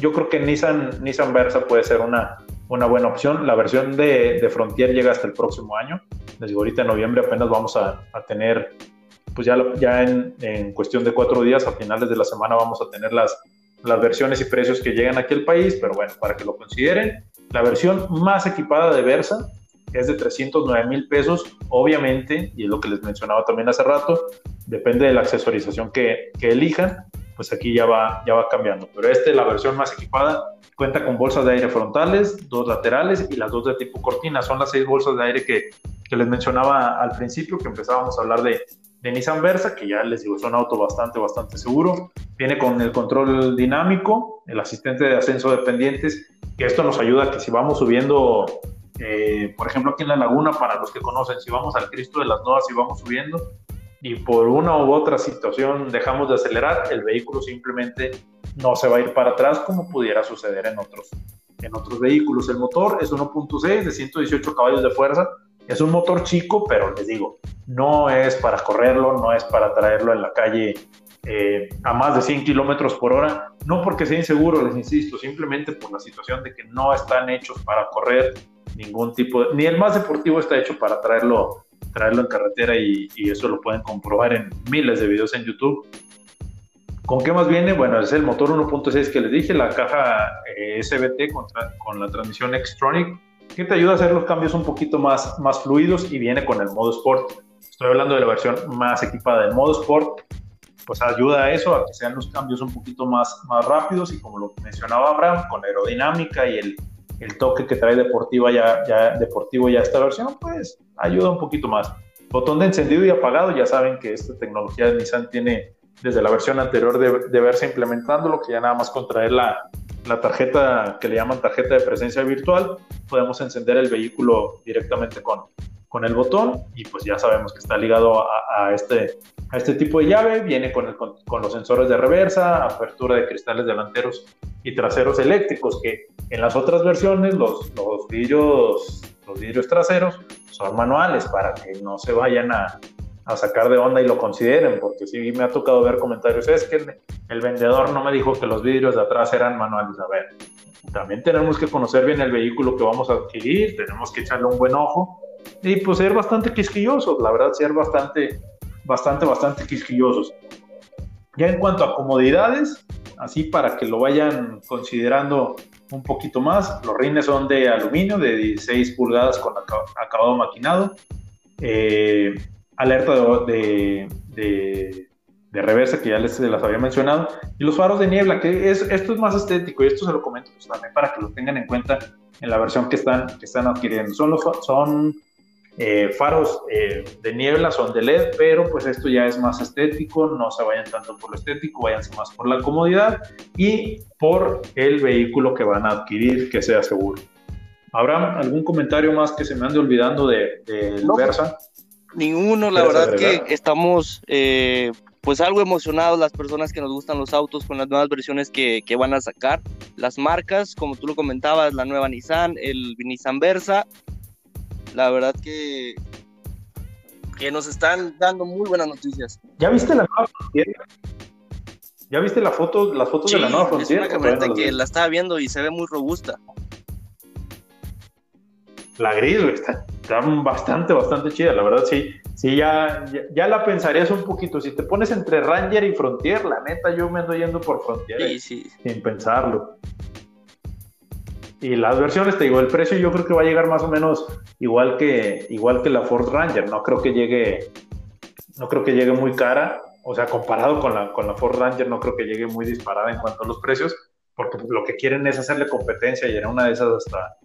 yo creo que Nissan, Nissan Versa puede ser una, una buena opción. La versión de, de, Frontier llega hasta el próximo año. Les ahorita en noviembre apenas vamos a, a tener, pues ya, ya en, en, cuestión de cuatro días, a finales de la semana vamos a tener las, las versiones y precios que llegan aquí al país, pero bueno, para que lo consideren. La versión más equipada de Versa es de 309 mil pesos, obviamente, y es lo que les mencionaba también hace rato, depende de la accesorización que, elijan, pues aquí ya va, ya va cambiando. Pero este, la versión más equipada, cuenta con bolsas de aire frontales, dos laterales y las dos de tipo cortina. Son las seis bolsas de aire que, que les mencionaba al principio, que empezábamos a hablar de, de Nissan Versa, que ya les digo, es un auto bastante, bastante seguro. Viene con el control dinámico, el asistente de ascenso de pendientes, que esto nos ayuda a que si vamos subiendo, eh, por ejemplo, aquí en la laguna, para los que conocen, si vamos al Cristo de las Novas y vamos subiendo, y por una u otra situación dejamos de acelerar, el vehículo simplemente no se va a ir para atrás como pudiera suceder en otros, en otros vehículos. El motor es 1.6 de 118 caballos de fuerza. Es un motor chico, pero les digo, no es para correrlo, no es para traerlo en la calle eh, a más de 100 kilómetros por hora. No porque sea inseguro, les insisto, simplemente por la situación de que no están hechos para correr ningún tipo de, ni el más deportivo está hecho para traerlo traerlo en carretera y, eso lo pueden comprobar en miles de videos en YouTube. ¿Con qué más viene? Bueno, es el motor 1.6 que les dije, la caja eh, SBT con, con, la transmisión Xtronic, que te ayuda a hacer los cambios un poquito más, más fluidos y viene con el modo Sport. Estoy hablando de la versión más equipada del modo Sport, pues ayuda a eso, a que sean los cambios un poquito más, más rápidos y como lo mencionaba Abraham, con aerodinámica y el, el toque que trae deportiva ya, ya, deportivo ya esta versión, pues ayuda un poquito más. Botón de encendido y apagado, ya saben que esta tecnología de Nissan tiene desde la versión anterior de, de verse implementándolo, que ya nada más contraer la, la tarjeta que le llaman tarjeta de presencia virtual, podemos encender el vehículo directamente con, con el botón y pues ya sabemos que está ligado a, a este, este tipo de llave, viene con, el, con, con, los sensores de reversa, apertura de cristales delanteros y traseros eléctricos, que en las otras versiones los, los, vidrios, los vidrios traseros son manuales para que no se vayan a, a sacar de onda y lo consideren, porque sí me ha tocado ver comentarios, es que el, el, vendedor no me dijo que los vidrios de atrás eran manuales. A ver, también tenemos que conocer bien el vehículo que vamos a adquirir, tenemos que echarle un buen ojo y pues ser bastante quisquillosos, la verdad, ser bastante, bastante, bastante quisquillosos. Ya en cuanto a comodidades, así para que lo vayan considerando un poquito más. Los rines son de aluminio de 16 pulgadas con acabado maquinado. Eh, alerta de, de, de, reversa que ya les, las había mencionado. Y los faros de niebla, que es, esto es más estético y esto se lo comento pues, también para que lo tengan en cuenta en la versión que están, que están adquiriendo. Son, los, son eh, faros eh, de niebla son de LED, pero pues esto ya es más estético, no se vayan tanto por lo estético, váyanse más por la comodidad y por el vehículo que van a adquirir que sea seguro. ¿Habrá algún comentario más que se me ande olvidando de, de no, Versa? Ninguno, la verdad agregar? que estamos eh, pues algo emocionados las personas que nos gustan los autos con las nuevas versiones que, que, van a sacar. Las marcas, como tú lo comentabas, la nueva Nissan, el Nissan Versa la verdad que que nos están dando muy buenas noticias. ¿Ya viste la nueva frontera? ¿Ya viste la foto, las fotos de la nueva frontera? Es una camioneta que la estaba viendo y se ve muy robusta. La gris, está, está, bastante, bastante chida, la verdad, sí. Sí, ya, ya, la pensarías un poquito. Si te pones entre Ranger y Frontier, la neta, yo me ando yendo por Frontier. Sí, sí. Sin pensarlo. Y las versiones, te digo, el precio yo creo que va a llegar más o menos igual que, igual que la Ford Ranger. No creo que llegue, no creo que llegue muy cara. O sea, comparado con la, con la Ford Ranger, no creo que llegue muy disparada en cuanto a los precios, porque lo que quieren es hacerle competencia y en una de esas hasta,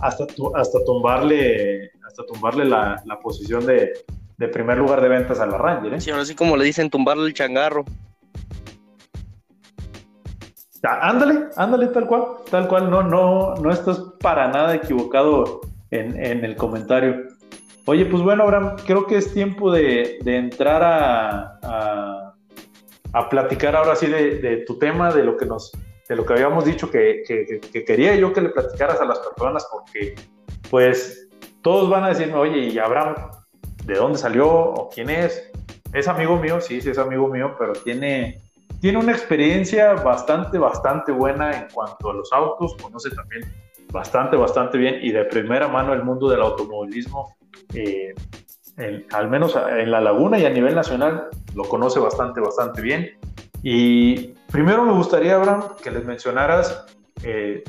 hasta, hasta tumbarle, hasta tumbarle la, la posición de, de, primer lugar de ventas a la Ranger. ¿eh? Sí, ahora sí como le dicen, tumbarle el changarro. Ándale, ándale, tal cual, tal cual, no, no, no estás para nada equivocado en, en el comentario. Oye, pues bueno, Abraham, creo que es tiempo de, de entrar a, a, platicar ahora sí de, de, tu tema, de lo que nos, de lo que habíamos dicho que, que, quería yo que le platicaras a las personas, porque pues todos van a decirme, oye, ¿y Abraham de dónde salió o quién es? Es amigo mío, sí, sí es amigo mío, pero tiene, tiene una experiencia bastante, bastante buena en cuanto a los autos, conoce también bastante, bastante bien y de primera mano el mundo del automovilismo, eh, al menos en la laguna y a nivel nacional, lo conoce bastante, bastante bien. Y primero me gustaría, Abraham, que les mencionaras eh,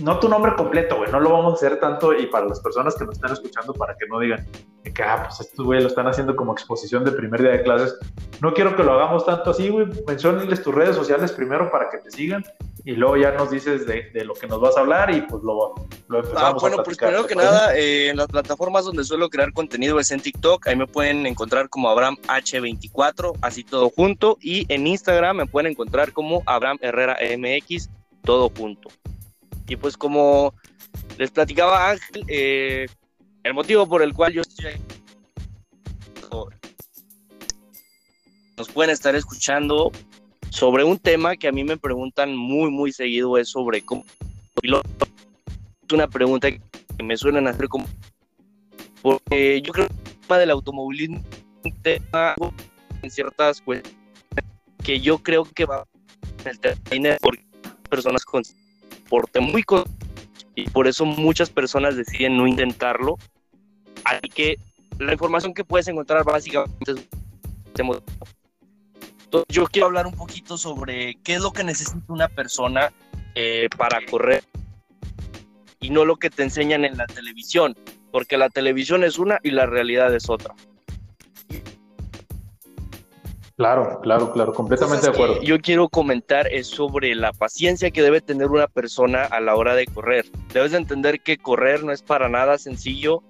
no tu nombre completo, güey, no lo vamos a hacer tanto y para las personas que nos están escuchando para que no digan que, ah, pues estos güey lo están haciendo como exposición de primer día de clases. No quiero que lo hagamos tanto así, güey. Menciónenles tus redes sociales primero para que te sigan y luego ya nos dices de, lo que nos vas a hablar y pues lo, lo empezamos ah, bueno, pues primero que nada, eh, en las plataformas donde suelo crear contenido es en TikTok, ahí me pueden encontrar como Abraham H24, así todo junto, y en Instagram me pueden encontrar como Abraham Herrera MX, todo junto. Y pues como les platicaba Ángel, eh, el motivo por el cual yo estoy aquí, nos pueden estar escuchando sobre un tema que a mí me preguntan muy, muy seguido, es sobre cómo Es una pregunta que me suelen hacer como... Porque yo creo que el tema del automovilismo es un tema en ciertas cuestiones que yo creo que va en el terreno porque personas con porte muy y por eso muchas personas deciden no intentarlo. Así que la información que puedes encontrar básicamente es yo quiero hablar un poquito sobre qué es lo que necesita una persona eh, para correr y no lo que te enseñan en la televisión, porque la televisión es una y la realidad es otra. Claro, claro, claro, completamente de acuerdo. Yo quiero comentar es sobre la paciencia que debe tener una persona a la hora de correr. Debes de entender que correr no es para nada sencillo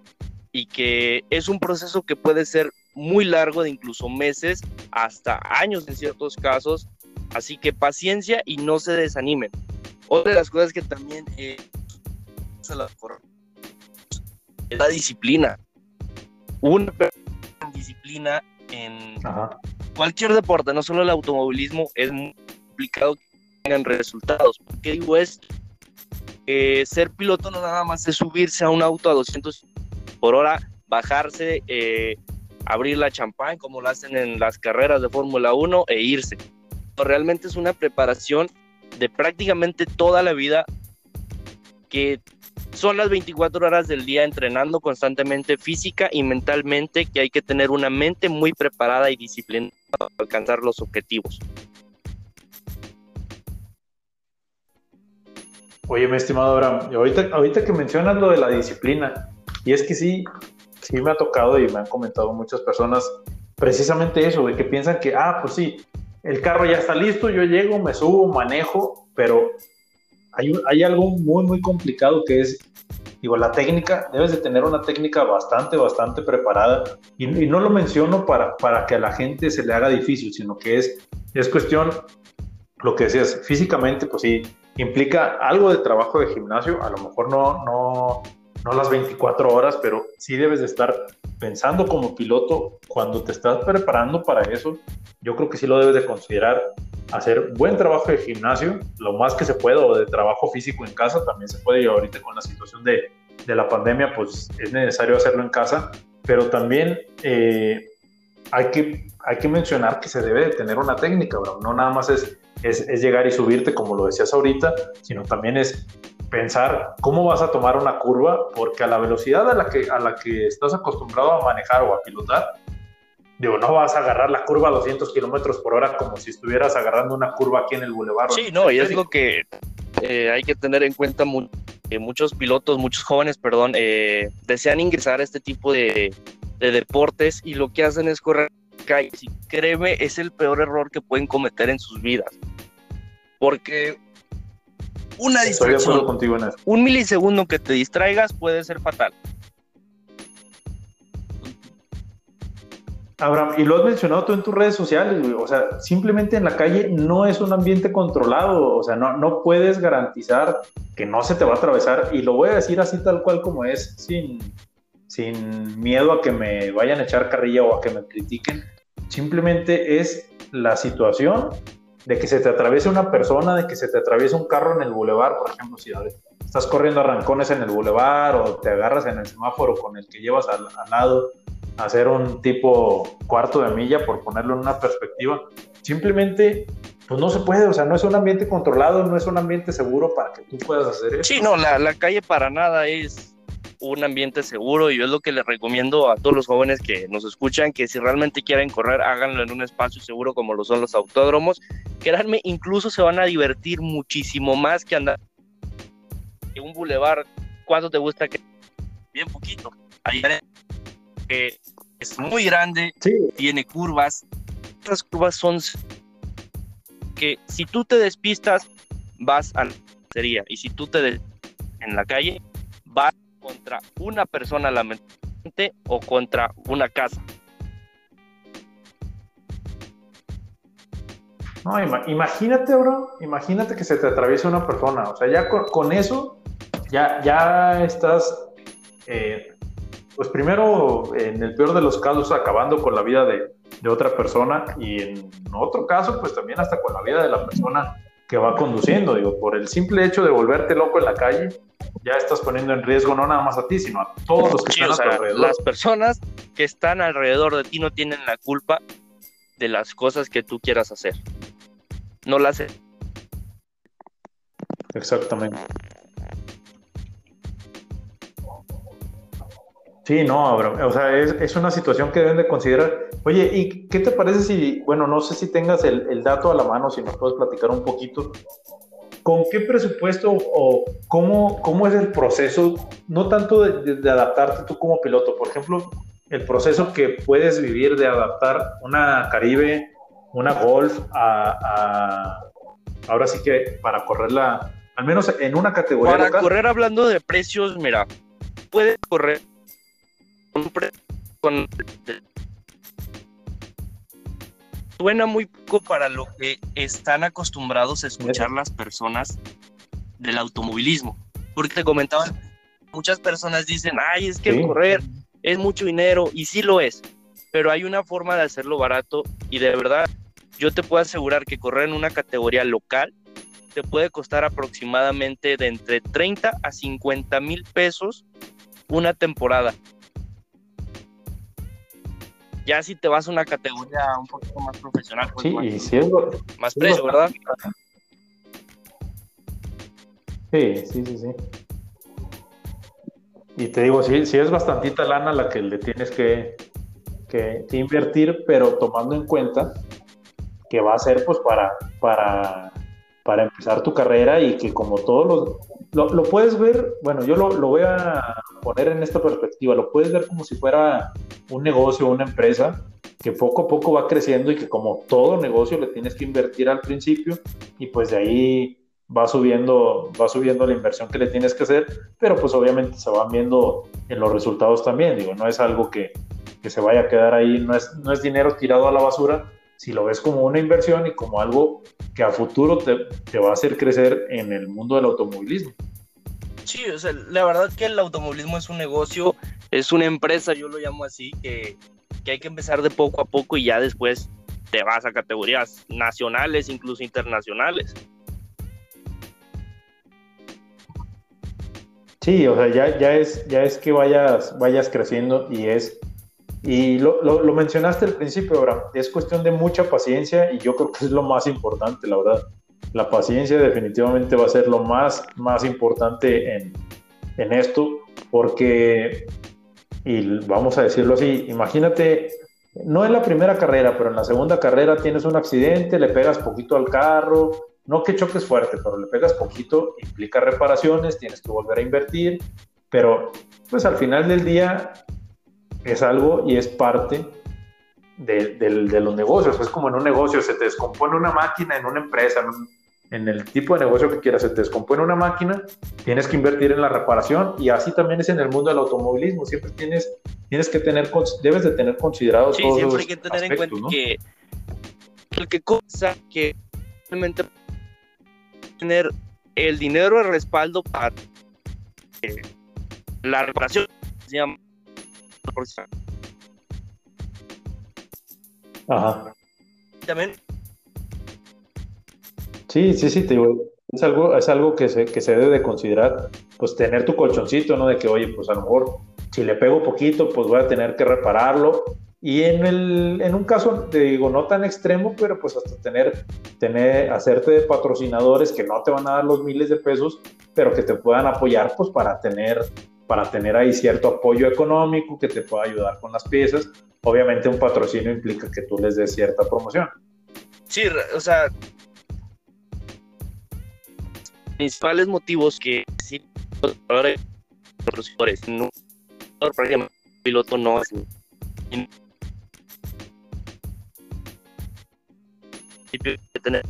y que es un proceso que puede ser muy largo, de incluso meses hasta años en ciertos casos. Así que paciencia y no se desanimen. Otra de las cosas que también eh, es la disciplina. Una disciplina en cualquier deporte, no solo el automovilismo, es muy complicado que tengan resultados. ¿Por digo esto? Ser piloto no nada más es subirse a un auto a 200 por hora, bajarse, eh, abrir la champán como lo hacen en las carreras de Fórmula 1 e irse. Realmente es una preparación de prácticamente toda la vida que son las 24 horas del día entrenando constantemente física y mentalmente, que hay que tener una mente muy preparada y disciplinada para alcanzar los objetivos. Oye, mi estimado Abraham, ahorita, ahorita que mencionas lo de la disciplina, y es que sí, sí me ha tocado y me han comentado muchas personas precisamente eso, de que piensan que, ah, pues sí, el carro ya está listo, yo llego, me subo, manejo, pero hay, algo muy, muy complicado que es, digo, la técnica, debes de tener una técnica bastante, bastante preparada. Y, no lo menciono para, para que a la gente se le haga difícil, sino que es, es cuestión, lo que decías, físicamente, pues sí, implica algo de trabajo de gimnasio, a lo mejor no, no, no las 24 horas, pero sí debes de estar pensando como piloto cuando te estás preparando para eso. Yo creo que sí lo debes de considerar hacer buen trabajo de gimnasio, lo más que se pueda, o de trabajo físico en casa, también se puede, y ahorita con la situación de, de la pandemia, pues es necesario hacerlo en casa, pero también eh, hay, que, hay que mencionar que se debe de tener una técnica, bro. No nada más es, es, es llegar y subirte, como lo decías ahorita, sino también es pensar cómo vas a tomar una curva, porque a la velocidad a la que, a la que estás acostumbrado a manejar o a pilotar, digo, no vas a agarrar la curva a 200 kilómetros por hora como si estuvieras agarrando una curva aquí en el bulevar. Sí, no, y es lo que eh, hay que tener en cuenta. muchos pilotos, muchos jóvenes, perdón, eh, desean ingresar a este tipo de, de deportes y lo que hacen es correr calles. Y créeme, es el peor error que pueden cometer en sus vidas. Porque una distracción, contigo en un milisegundo que te distraigas puede ser fatal. Abraham, y lo has mencionado tú en tus redes sociales, o sea, simplemente en la calle no es un ambiente controlado, o sea, no, no puedes garantizar que no se te va a atravesar, y lo voy a decir así tal cual como es, sin, sin miedo a que me vayan a echar carrilla o a que me critiquen, simplemente es la situación de que se te atraviese una persona, de que se te atraviese un carro en el bulevar, por ejemplo, si estás corriendo arrancones en el bulevar o te agarras en el semáforo con el que llevas al, lado, hacer un tipo cuarto de milla, por ponerlo en una perspectiva, simplemente pues no se puede, o sea, no es un ambiente controlado, no es un ambiente seguro para que tú puedas hacer eso. Sí, no, la, la calle para nada es un ambiente seguro y yo es lo que les recomiendo a todos los jóvenes que nos escuchan, que si realmente quieren correr, háganlo en un espacio seguro como lo son los autódromos. Créanme, incluso se van a divertir muchísimo más que andar en un bulevar. ¿Cuánto te gusta que? Bien poquito. Ahí que es muy grande, tiene curvas. Estas curvas son que si tú te despistas, vas a la sería y si tú te en la calle, vas contra una persona lamentablemente o contra una casa. No, imagínate, bro, imagínate que se te atraviesa una persona, o sea, ya con, eso, ya, ya estás, eh, pues primero, en el peor de los casos, acabando con la vida de, de otra persona y en otro caso, pues también hasta con la vida de la persona que va conduciendo, digo, por el simple hecho de volverte loco en la calle, ya estás poniendo en riesgo no nada más a ti, sino a todos los que están a tu alrededor. Las personas que están alrededor de ti no tienen la culpa de las cosas que tú quieras hacer. No las Exactamente. Sí, no, o sea, es, una situación que deben de considerar. Oye, ¿y qué te parece si, bueno, no sé si tengas el, el dato a la mano, si nos puedes platicar un poquito, ¿con qué presupuesto o cómo, cómo es el proceso, no tanto de, adaptarte tú como piloto, por ejemplo, el proceso que puedes vivir de adaptar una Caribe, una Golf a, ahora sí que para correrla, al menos en una categoría. Para correr hablando de precios, mira, puedes correr con suena muy poco para lo que están acostumbrados a escuchar las personas del automovilismo. Porque te comentaban, muchas personas dicen, ay, es que correr es mucho dinero, y sí lo es, pero hay una forma de hacerlo barato y de verdad, yo te puedo asegurar que correr en una categoría local te puede costar aproximadamente de entre 30 a 50 mil pesos una temporada. Ya si te vas a una categoría un poquito más profesional, pues sí, y si es, más precio, ¿verdad? Sí, sí, sí, sí. Y te digo, sí, sí es bastantita lana la que le tienes que, que, invertir, pero tomando en cuenta que va a ser pues para, para, para empezar tu carrera y que como todos los... Lo, lo puedes ver, bueno, yo lo, lo voy a poner en esta perspectiva, lo puedes ver como si fuera un negocio, una empresa que poco a poco va creciendo y que como todo negocio le tienes que invertir al principio y pues de ahí va subiendo, va subiendo la inversión que le tienes que hacer, pero pues obviamente se van viendo en los resultados también, digo, no es algo que, que se vaya a quedar ahí, no es, no es dinero tirado a la basura, si lo ves como una inversión y como algo que a futuro te, te va a hacer crecer en el mundo del automovilismo. Sí, o sea, la verdad que el automovilismo es un negocio, es una empresa, yo lo llamo así, que, que hay que empezar de poco a poco y ya después te vas a categorías nacionales, incluso internacionales. Sí, o sea, ya, ya, es, ya es que vayas, vayas creciendo y es Y lo, lo, mencionaste al principio, Abraham, es cuestión de mucha paciencia y yo creo que es lo más importante, la verdad. La paciencia definitivamente va a ser lo más, más importante en, en esto, porque, y vamos a decirlo así, imagínate, no en la primera carrera, pero en la segunda carrera tienes un accidente, le pegas poquito al carro, no que choques fuerte, pero le pegas poquito, implica reparaciones, tienes que volver a invertir, pero pues al final del día es algo y es parte de, los negocios. Es como en un negocio, se te descompone una máquina en una empresa, en, el tipo de negocio que quieras, se te descompone una máquina, tienes que invertir en la reparación y así también es en el mundo del automovilismo. Siempre tienes, tienes que tener, debes de tener considerado sí, siempre hay que tener en cuenta que el que cosa que realmente tener el dinero de respaldo para la reparación se llama Ajá. También. Sí, sí, sí, te digo, es algo, es algo que se, que se debe de considerar, pues tener tu colchoncito, ¿no? De que, oye, pues a lo mejor si le pego poquito, pues voy a tener que repararlo. Y en, el, en un caso, te digo, no tan extremo, pero pues hasta tener, tener, hacerte de patrocinadores que no te van a dar los miles de pesos, pero que te puedan apoyar, pues para tener para tener ahí cierto apoyo económico que te pueda ayudar con las piezas. Obviamente un patrocinio implica que tú les des cierta promoción. Sí, o sea, principales motivos que sí, patrocinadores, no, piloto no es tener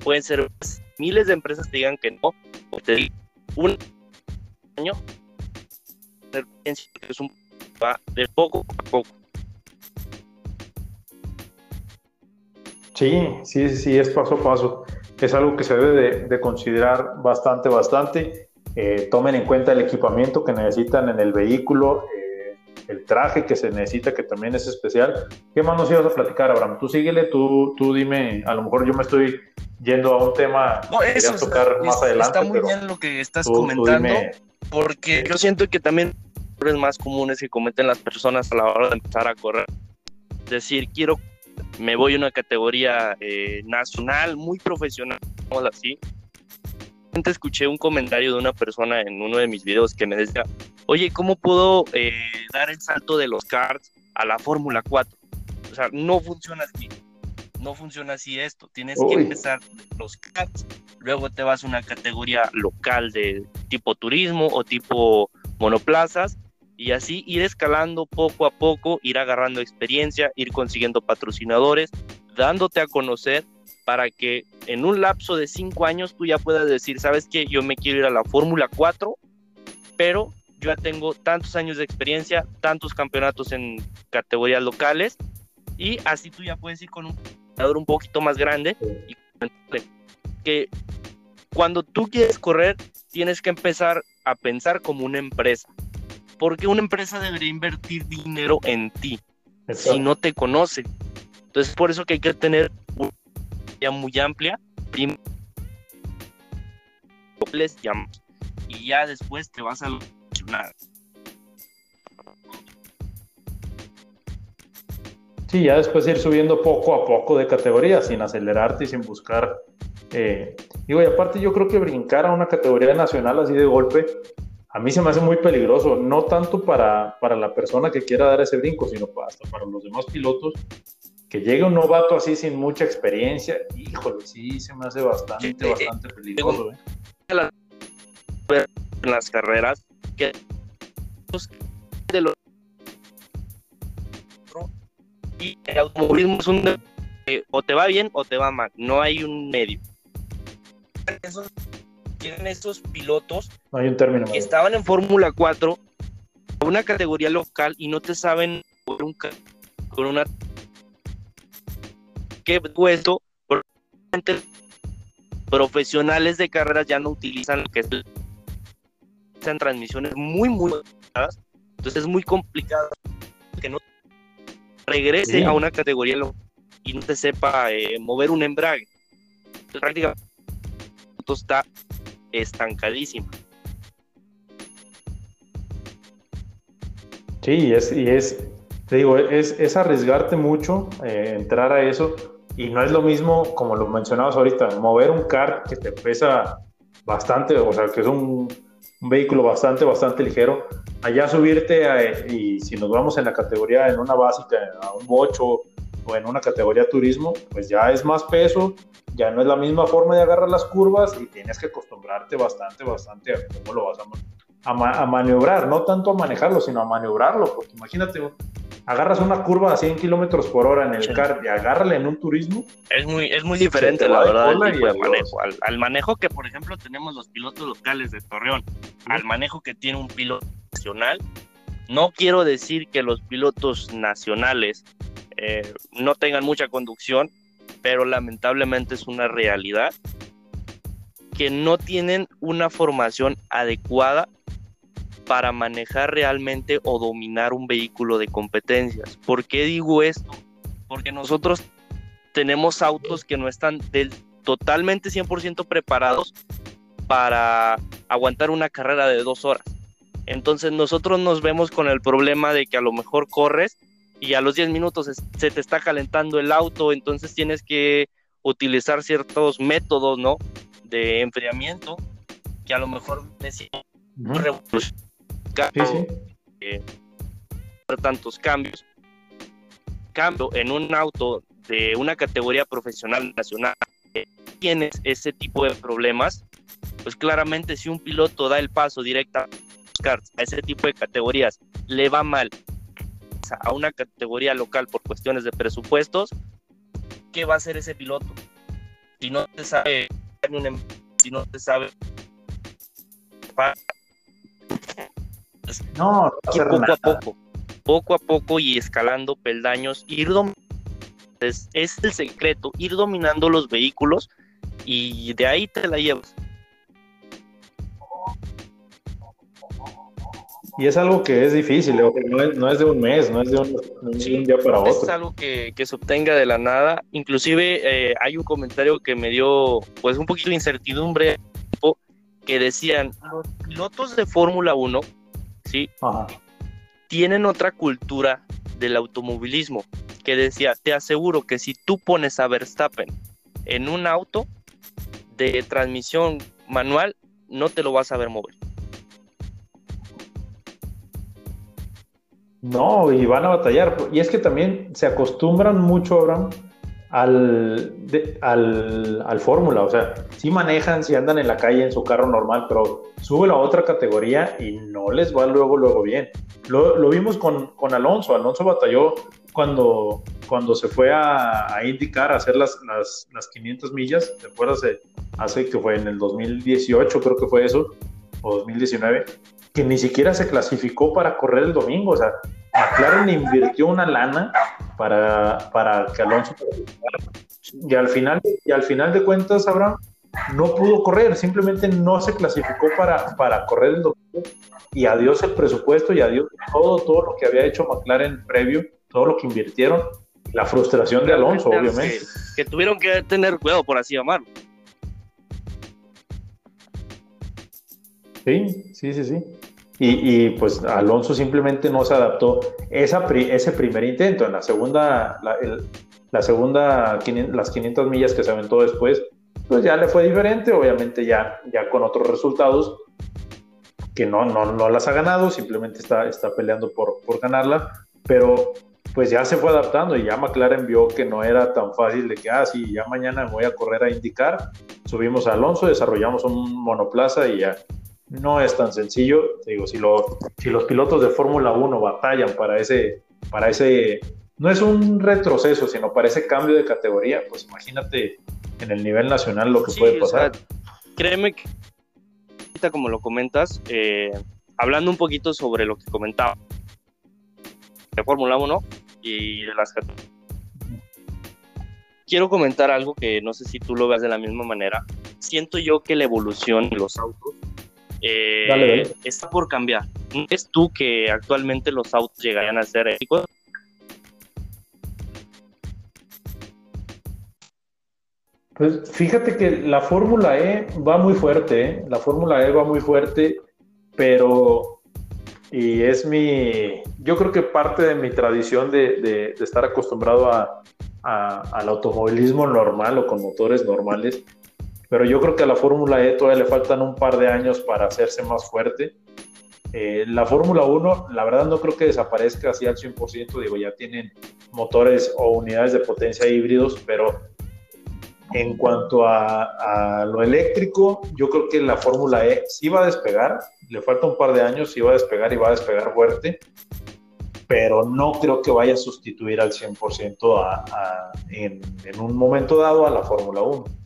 pueden ser miles de empresas te digan que no, o te un año, es un va de poco a poco. Sí, sí, sí, es paso a paso. Es algo que se debe de, considerar bastante, bastante. Eh, tomen en cuenta el equipamiento que necesitan en el vehículo, eh, el traje que se necesita, que también es especial. ¿Qué más nos ibas a platicar, Abraham? Tú síguele, tú, tú dime, a lo mejor yo me estoy yendo a un tema que eso, tocar más adelante. Está muy bien lo que estás comentando, porque yo siento que también es más comunes que cometen las personas a la hora de empezar a correr. Es decir, quiero, me voy a una categoría eh, nacional, muy profesional, así. Antes escuché un comentario de una persona en uno de mis videos que me decía, oye, ¿cómo puedo eh, dar el salto de los karts a la Fórmula 4? O sea, no funciona así no funciona así esto. Tienes que empezar los cats, luego te vas a una categoría local de tipo turismo o tipo monoplazas y así ir escalando poco a poco, ir agarrando experiencia, ir consiguiendo patrocinadores, dándote a conocer para que en un lapso de cinco años tú ya puedas decir, sabes que yo me quiero ir a la Fórmula 4, pero yo ya tengo tantos años de experiencia, tantos campeonatos en categorías locales y así tú ya puedes ir con un un poquito más grande y que cuando tú quieres correr tienes que empezar a pensar como una empresa porque una empresa debería invertir dinero en ti si no te conoce. Entonces por eso que hay que tener una idea muy amplia y ya después te vas a funcionar Sí, ya después ir subiendo poco a poco de categoría, sin acelerarte y sin buscar. Eh, digo, y aparte yo creo que brincar a una categoría nacional así de golpe, a mí se me hace muy peligroso, no tanto para, para la persona que quiera dar ese brinco, sino hasta para los demás pilotos, que llegue un novato así sin mucha experiencia, híjole, sí, se me hace bastante, bastante peligroso. ¿eh? En las carreras, que de los y el automovilismo es un o te va bien o te va mal, no hay un medio. tienen estos pilotos hay un término que estaban en Fórmula 4, una categoría local y no te saben un, con una que puesto profesionales de carreras ya no utilizan lo que es en transmisiones muy muy entonces es muy complicado que no regrese a una categoría y no te sepa eh, mover un embrague. Prácticamente está estancadísimo. Sí, y es, y es te digo, es, es arriesgarte mucho, eh, entrar a eso, y no es lo mismo, como lo mencionabas ahorita, mover un car que te pesa bastante, o sea, que es un, un vehículo bastante, bastante ligero, allá subirte y si nos vamos en la categoría, en una básica, a un bocho o en una categoría turismo, pues ya es más peso, ya no es la misma forma de agarrar las curvas y tienes que acostumbrarte bastante, bastante a cómo lo vas a, a, a maniobrar, no tanto a manejarlo, sino a maniobrarlo, porque imagínate, agarras una curva a 100 kilómetros por hora en el car y agárrala en un turismo. Es muy, es muy diferente, la verdad, el tipo de manejo. Al, manejo que, por ejemplo, tenemos los pilotos locales de Torreón, al manejo que tiene un piloto nacional. No quiero decir que los pilotos nacionales eh, no tengan mucha conducción, pero lamentablemente es una realidad que no tienen una formación adecuada para manejar realmente o dominar un vehículo de competencias. ¿Por qué digo esto? Porque nosotros tenemos autos que no están del, totalmente 100% preparados para aguantar una carrera de dos horas. Entonces nosotros nos vemos con el problema de que a lo mejor corres y a los 10 minutos se te está calentando el auto, entonces tienes que utilizar ciertos métodos, ¿no? De enfriamiento que a lo mejor decimos eh, tantos cambios. Cambio en un auto de una categoría profesional nacional tienes ese tipo de problemas, pues claramente si un piloto da el paso directo a ese tipo de categorías, le va mal a una categoría local por cuestiones de presupuestos, ¿qué va a hacer ese piloto? Si no te sabe, si no te sabe no, poco a poco, poco a poco y escalando peldaños, ir es, es el secreto, ir dominando los vehículos y de ahí te la llevas. Y es algo que es difícil, no es, no es de un mes, no es de un, día para otro. Es algo que, que, se obtenga de la nada. Inclusive eh, hay un comentario que me dio pues un poquito de incertidumbre que decían, los pilotos de Fórmula 1 ¿sí? Tienen otra cultura del automovilismo que decía, te aseguro que si tú pones a Verstappen en un auto de transmisión manual, no te lo vas a ver mover. No, y van a batallar. Y es que también se acostumbran mucho, Abraham, al, al, al Fórmula. O sea, sí manejan, sí andan en la calle en su carro normal, pero sube a otra categoría y no les va luego, luego bien. Lo, lo vimos con, con, Alonso. Alonso batalló cuando, cuando se fue a, a indicar a hacer las, las, las 500 millas. ¿Te acuerdas? hace que fue en el 2018, creo que fue eso, o 2019, que ni siquiera se clasificó para correr el domingo. O sea, McLaren invirtió una lana para, para que Alonso y al final y al final de cuentas Abraham no pudo correr simplemente no se clasificó para, para correr el domingo. Y adiós el presupuesto y adiós todo todo lo que había hecho McLaren previo todo lo que invirtieron la frustración de Alonso obviamente. que, tuvieron que tener cuidado por así llamarlo. Sí sí sí sí y, pues Alonso simplemente no se adaptó. Esa, ese primer intento, en la segunda, la, segunda, las 500 millas que se aventó después, pues ya le fue diferente, obviamente ya, ya con otros resultados que no, no, no las ha ganado, simplemente está, está peleando por, por ganarla, pero pues ya se fue adaptando y ya McLaren vio que no era tan fácil de que, ah, sí, ya mañana voy a correr a indicar, subimos a Alonso, desarrollamos un monoplaza y ya no es tan sencillo. digo, si, lo, si los pilotos de Fórmula 1 batallan para ese, para ese, no es un retroceso, sino para ese cambio de categoría, pues imagínate en el nivel nacional lo que puede pasar. créeme que como lo comentas, eh, hablando un poquito sobre lo que comentaba de Fórmula 1 y de las quiero comentar algo que no sé si tú lo veas de la misma manera. Siento yo que la evolución de los autos eh, está por cambiar. ¿Es tú que actualmente los autos llegarían a ser éticos? Pues fíjate que la Fórmula E va muy fuerte, ¿eh? la Fórmula E va muy fuerte, pero y es mi, yo creo que parte de mi tradición de, de, estar acostumbrado a, al automovilismo normal o con motores normales, pero yo creo que a la Fórmula E todavía le faltan un par de años para hacerse más fuerte. Eh, la Fórmula 1, la verdad no creo que desaparezca así al 100%, digo, ya tienen motores o unidades de potencia híbridos, pero en cuanto a, lo eléctrico, yo creo que la Fórmula E sí va a despegar, le falta un par de años, sí va a despegar y va a despegar fuerte, pero no creo que vaya a sustituir al 100% en, en un momento dado a la Fórmula 1.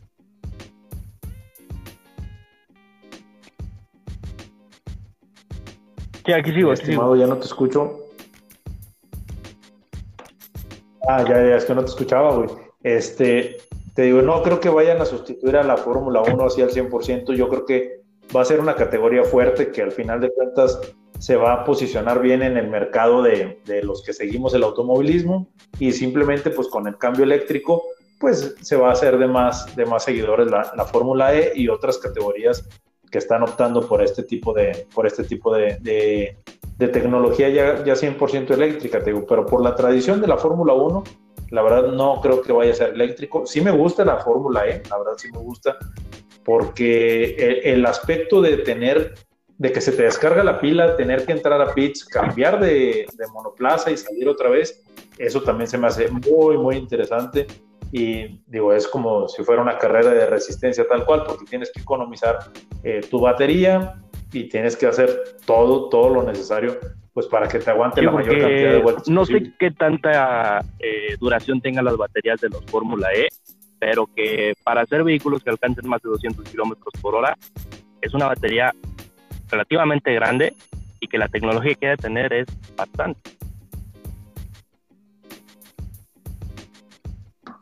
Sí, aquí sigo, Estimado, ya no te escucho. Ah, ya, ya, es que no te escuchaba, güey. Este, te digo, no creo que vayan a sustituir a la Fórmula 1 así al 100%. Yo creo que va a ser una categoría fuerte que al final de cuentas se va a posicionar bien en el mercado de, de los que seguimos el automovilismo y simplemente pues con el cambio eléctrico pues se va a hacer de más, de más seguidores la, la Fórmula E y otras categorías que están optando por este tipo de, por este tipo de, de, tecnología ya, ya 100% eléctrica, te digo, pero por la tradición de la Fórmula 1, la verdad no creo que vaya a ser eléctrico. Sí me gusta la Fórmula E, la verdad sí me gusta, porque el, aspecto de tener, de que se te descarga la pila, tener que entrar a pits, cambiar de, de monoplaza y salir otra vez, eso también se me hace muy, muy interesante y digo, es como si fuera una carrera de resistencia tal cual, porque tienes que economizar eh, tu batería y tienes que hacer todo, todo lo necesario pues para que te aguante la mayor cantidad de vueltas. No sé qué tanta eh, duración tengan las baterías de los Fórmula E, pero que para hacer vehículos que alcancen más de 200 kilómetros por hora es una batería relativamente grande y que la tecnología que debe tener es bastante.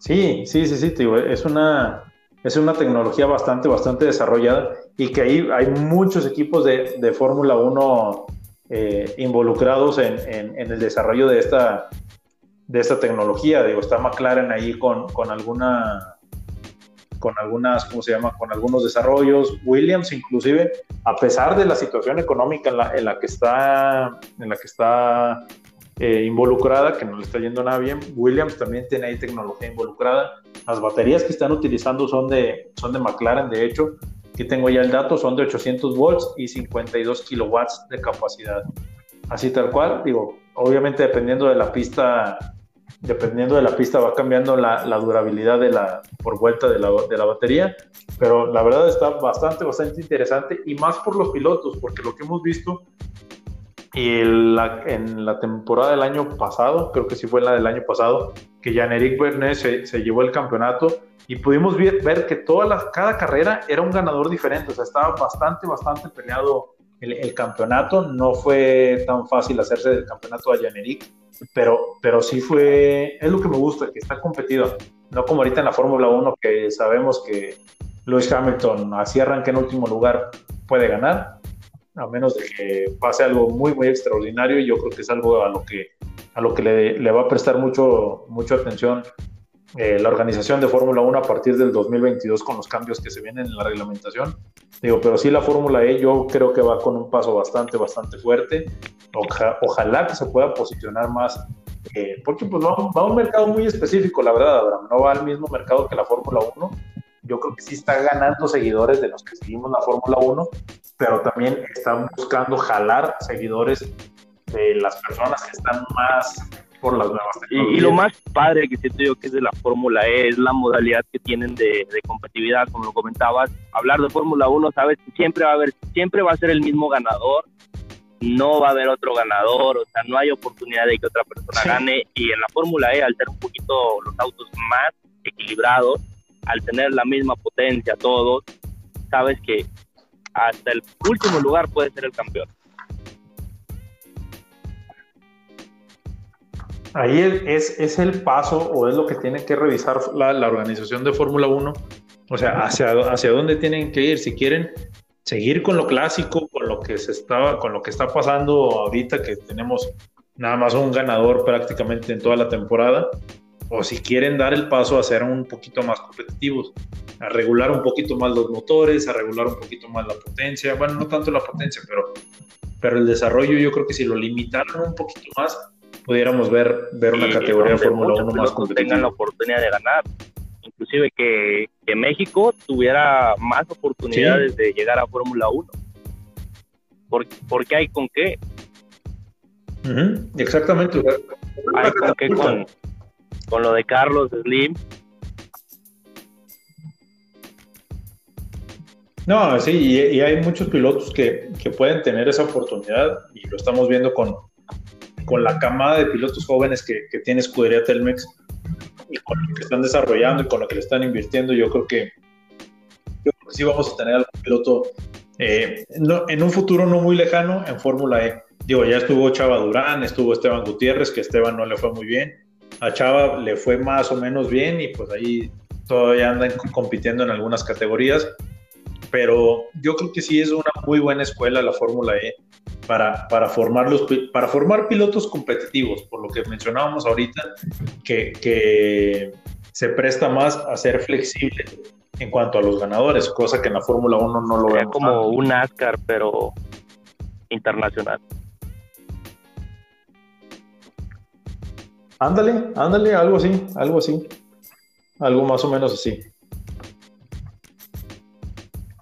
Sí, sí, sí, sí, es una, es una tecnología bastante, bastante desarrollada y que ahí hay muchos equipos de, de Fórmula 1 eh, involucrados en, en, el desarrollo de esta, de esta tecnología. Digo, está McLaren ahí con, con alguna con algunas, ¿cómo se llama? Con algunos desarrollos. Williams, inclusive, a pesar de la situación económica en la, en la que está, en la que está eh, involucrada, que no le está yendo nada bien. Williams también tiene ahí tecnología involucrada. Las baterías que están utilizando son de, son de McLaren, de hecho. Aquí tengo ya el dato, son de 800 volts y 52 kilowatts de capacidad. Así tal cual, digo, obviamente dependiendo de la pista, dependiendo de la pista va cambiando la, la durabilidad de la, por vuelta de la, de la batería, pero la verdad está bastante, bastante interesante y más por los pilotos, porque lo que hemos visto y la, en la temporada del año pasado, creo que sí fue en la del año pasado, que Jean-Éric Bernet se, se, llevó el campeonato y pudimos ver, ver que toda la, cada carrera era un ganador diferente, o sea, estaba bastante, bastante peleado el, el campeonato, no fue tan fácil hacerse del campeonato a Jean-Éric, pero, pero sí fue, es lo que me gusta, que está competido, no como ahorita en la Fórmula 1 que sabemos que Lewis Hamilton así arranca en último lugar, puede ganar, a menos de que pase algo muy, muy extraordinario, y yo creo que es algo a lo que, a lo que le, le va a prestar mucho, mucha atención eh, la organización de Fórmula 1 a partir del 2022 con los cambios que se vienen en la reglamentación. Digo, pero sí la Fórmula E yo creo que va con un paso bastante, bastante fuerte. ojalá que se pueda posicionar más, eh, porque pues va, va, a un mercado muy específico, la verdad, Abraham. No va al mismo mercado que la Fórmula 1. Yo creo que sí está ganando seguidores de los que seguimos la Fórmula 1, pero también están buscando jalar seguidores de las personas que están más por las nuevas tecnologías. Y, lo más padre que siento yo que es de la Fórmula E es la modalidad que tienen de, de competitividad, como lo comentabas. Hablar de Fórmula 1, sabes siempre va a haber, siempre va a ser el mismo ganador, no va a haber otro ganador, o sea, no hay oportunidad de que otra persona gane. Y en la Fórmula E, al ser un poquito los autos más equilibrados, al tener la misma potencia todos, sabes que hasta el último lugar puede ser el campeón. Ahí es, es el paso o es lo que tiene que revisar la, la organización de Fórmula 1, o sea, hacia, hacia dónde tienen que ir, si quieren seguir con lo clásico, con lo que se estaba, con lo que está pasando ahorita, que tenemos nada más un ganador prácticamente en toda la temporada, o si quieren dar el paso a ser un poquito más competitivos. a regular un poquito más los motores, a regular un poquito más la potencia, bueno, no tanto la potencia, pero, pero el desarrollo yo creo que si lo limitaran un poquito más, pudiéramos ver, ver una categoría de Fórmula 1 más competitiva. tengan la oportunidad de ganar, inclusive que, que México tuviera más oportunidades de llegar a Fórmula 1. Porque, porque hay con qué. Exactamente. Hay con qué con, con lo de Carlos Slim No, sí, y, hay muchos pilotos que, pueden tener esa oportunidad y lo estamos viendo con, con la camada de pilotos jóvenes que, tiene Escudería Telmex y con lo que están desarrollando y con lo que le están invirtiendo. Yo creo que, yo que sí vamos a tener algún piloto eh, en un futuro no muy lejano en Fórmula E. Digo, ya estuvo Chava Durán, estuvo Esteban Gutiérrez, que Esteban no le fue muy bien. A Chava le fue más o menos bien y pues ahí todavía andan compitiendo en algunas categorías pero yo creo que sí es una muy buena escuela la Fórmula E para, para, formar los, para formar pilotos competitivos, por lo que mencionábamos ahorita, que, que se presta más a ser flexible en cuanto a los ganadores, cosa que en la Fórmula 1 no lo vemos. como un NASCAR, pero internacional. Ándale, ándale, algo así, algo así. Algo más o menos así.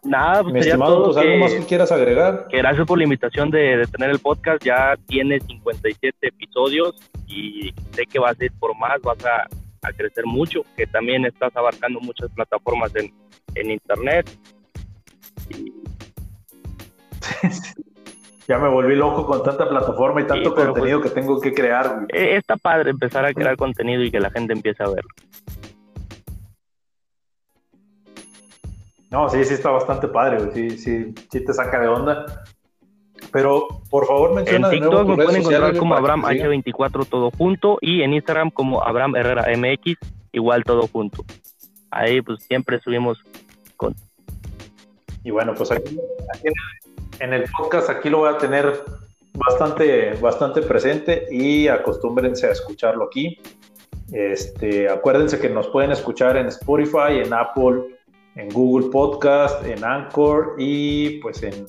Nada, pues estimado, pues algo más que quieras agregar. gracias por la invitación de, tener el podcast. Ya tiene 57 episodios y sé que vas a ir por más, vas a, crecer mucho, que también estás abarcando muchas plataformas en, internet. ya me volví loco con tanta plataforma y tanto pues, contenido que tengo que crear. E, está padre empezar a crear contenido y que la gente empiece a verlo. No, sí, sí está bastante padre, Sí, sí, sí te saca de onda. Pero por favor menciona En TikTok me pueden encontrar como Abraham H24 todo junto y en Instagram como Abraham Herrera MX igual todo junto. Ahí pues siempre subimos con... Y bueno, pues aquí, en el podcast aquí lo voy a tener bastante, bastante presente y acostúmbrense a escucharlo aquí. Este, acuérdense que nos pueden escuchar en Spotify, en Apple, en Google Podcast, en Anchor y pues en,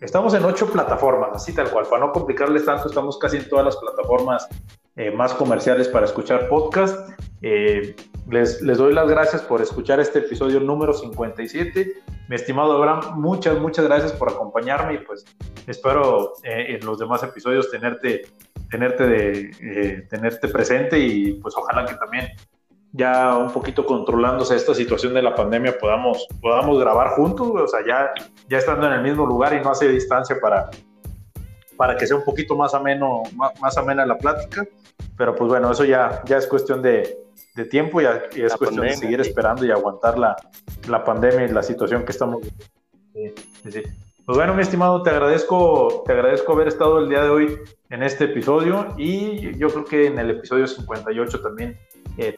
estamos en ocho plataformas, así tal cual, para no complicarles tanto, estamos casi en todas las plataformas eh, más comerciales para escuchar podcast. Eh, les, les, doy las gracias por escuchar este episodio número 57. Mi estimado Abraham, muchas, muchas gracias por acompañarme y pues espero eh, en los demás episodios tenerte, tenerte, de, tenerte presente y pues ojalá que también ya un poquito controlándose esta situación de la pandemia podamos, podamos grabar juntos, o sea, ya, ya estando en el mismo lugar y no hace distancia para, para que sea un poquito más ameno, más, amena la plática. Pero pues bueno, eso ya, ya es cuestión de, de tiempo y, es cuestión de seguir esperando y aguantar la, la, pandemia y la situación que estamos Pues bueno, mi estimado, te agradezco, te agradezco haber estado el día de hoy en este episodio y yo creo que en el episodio 58 también eh,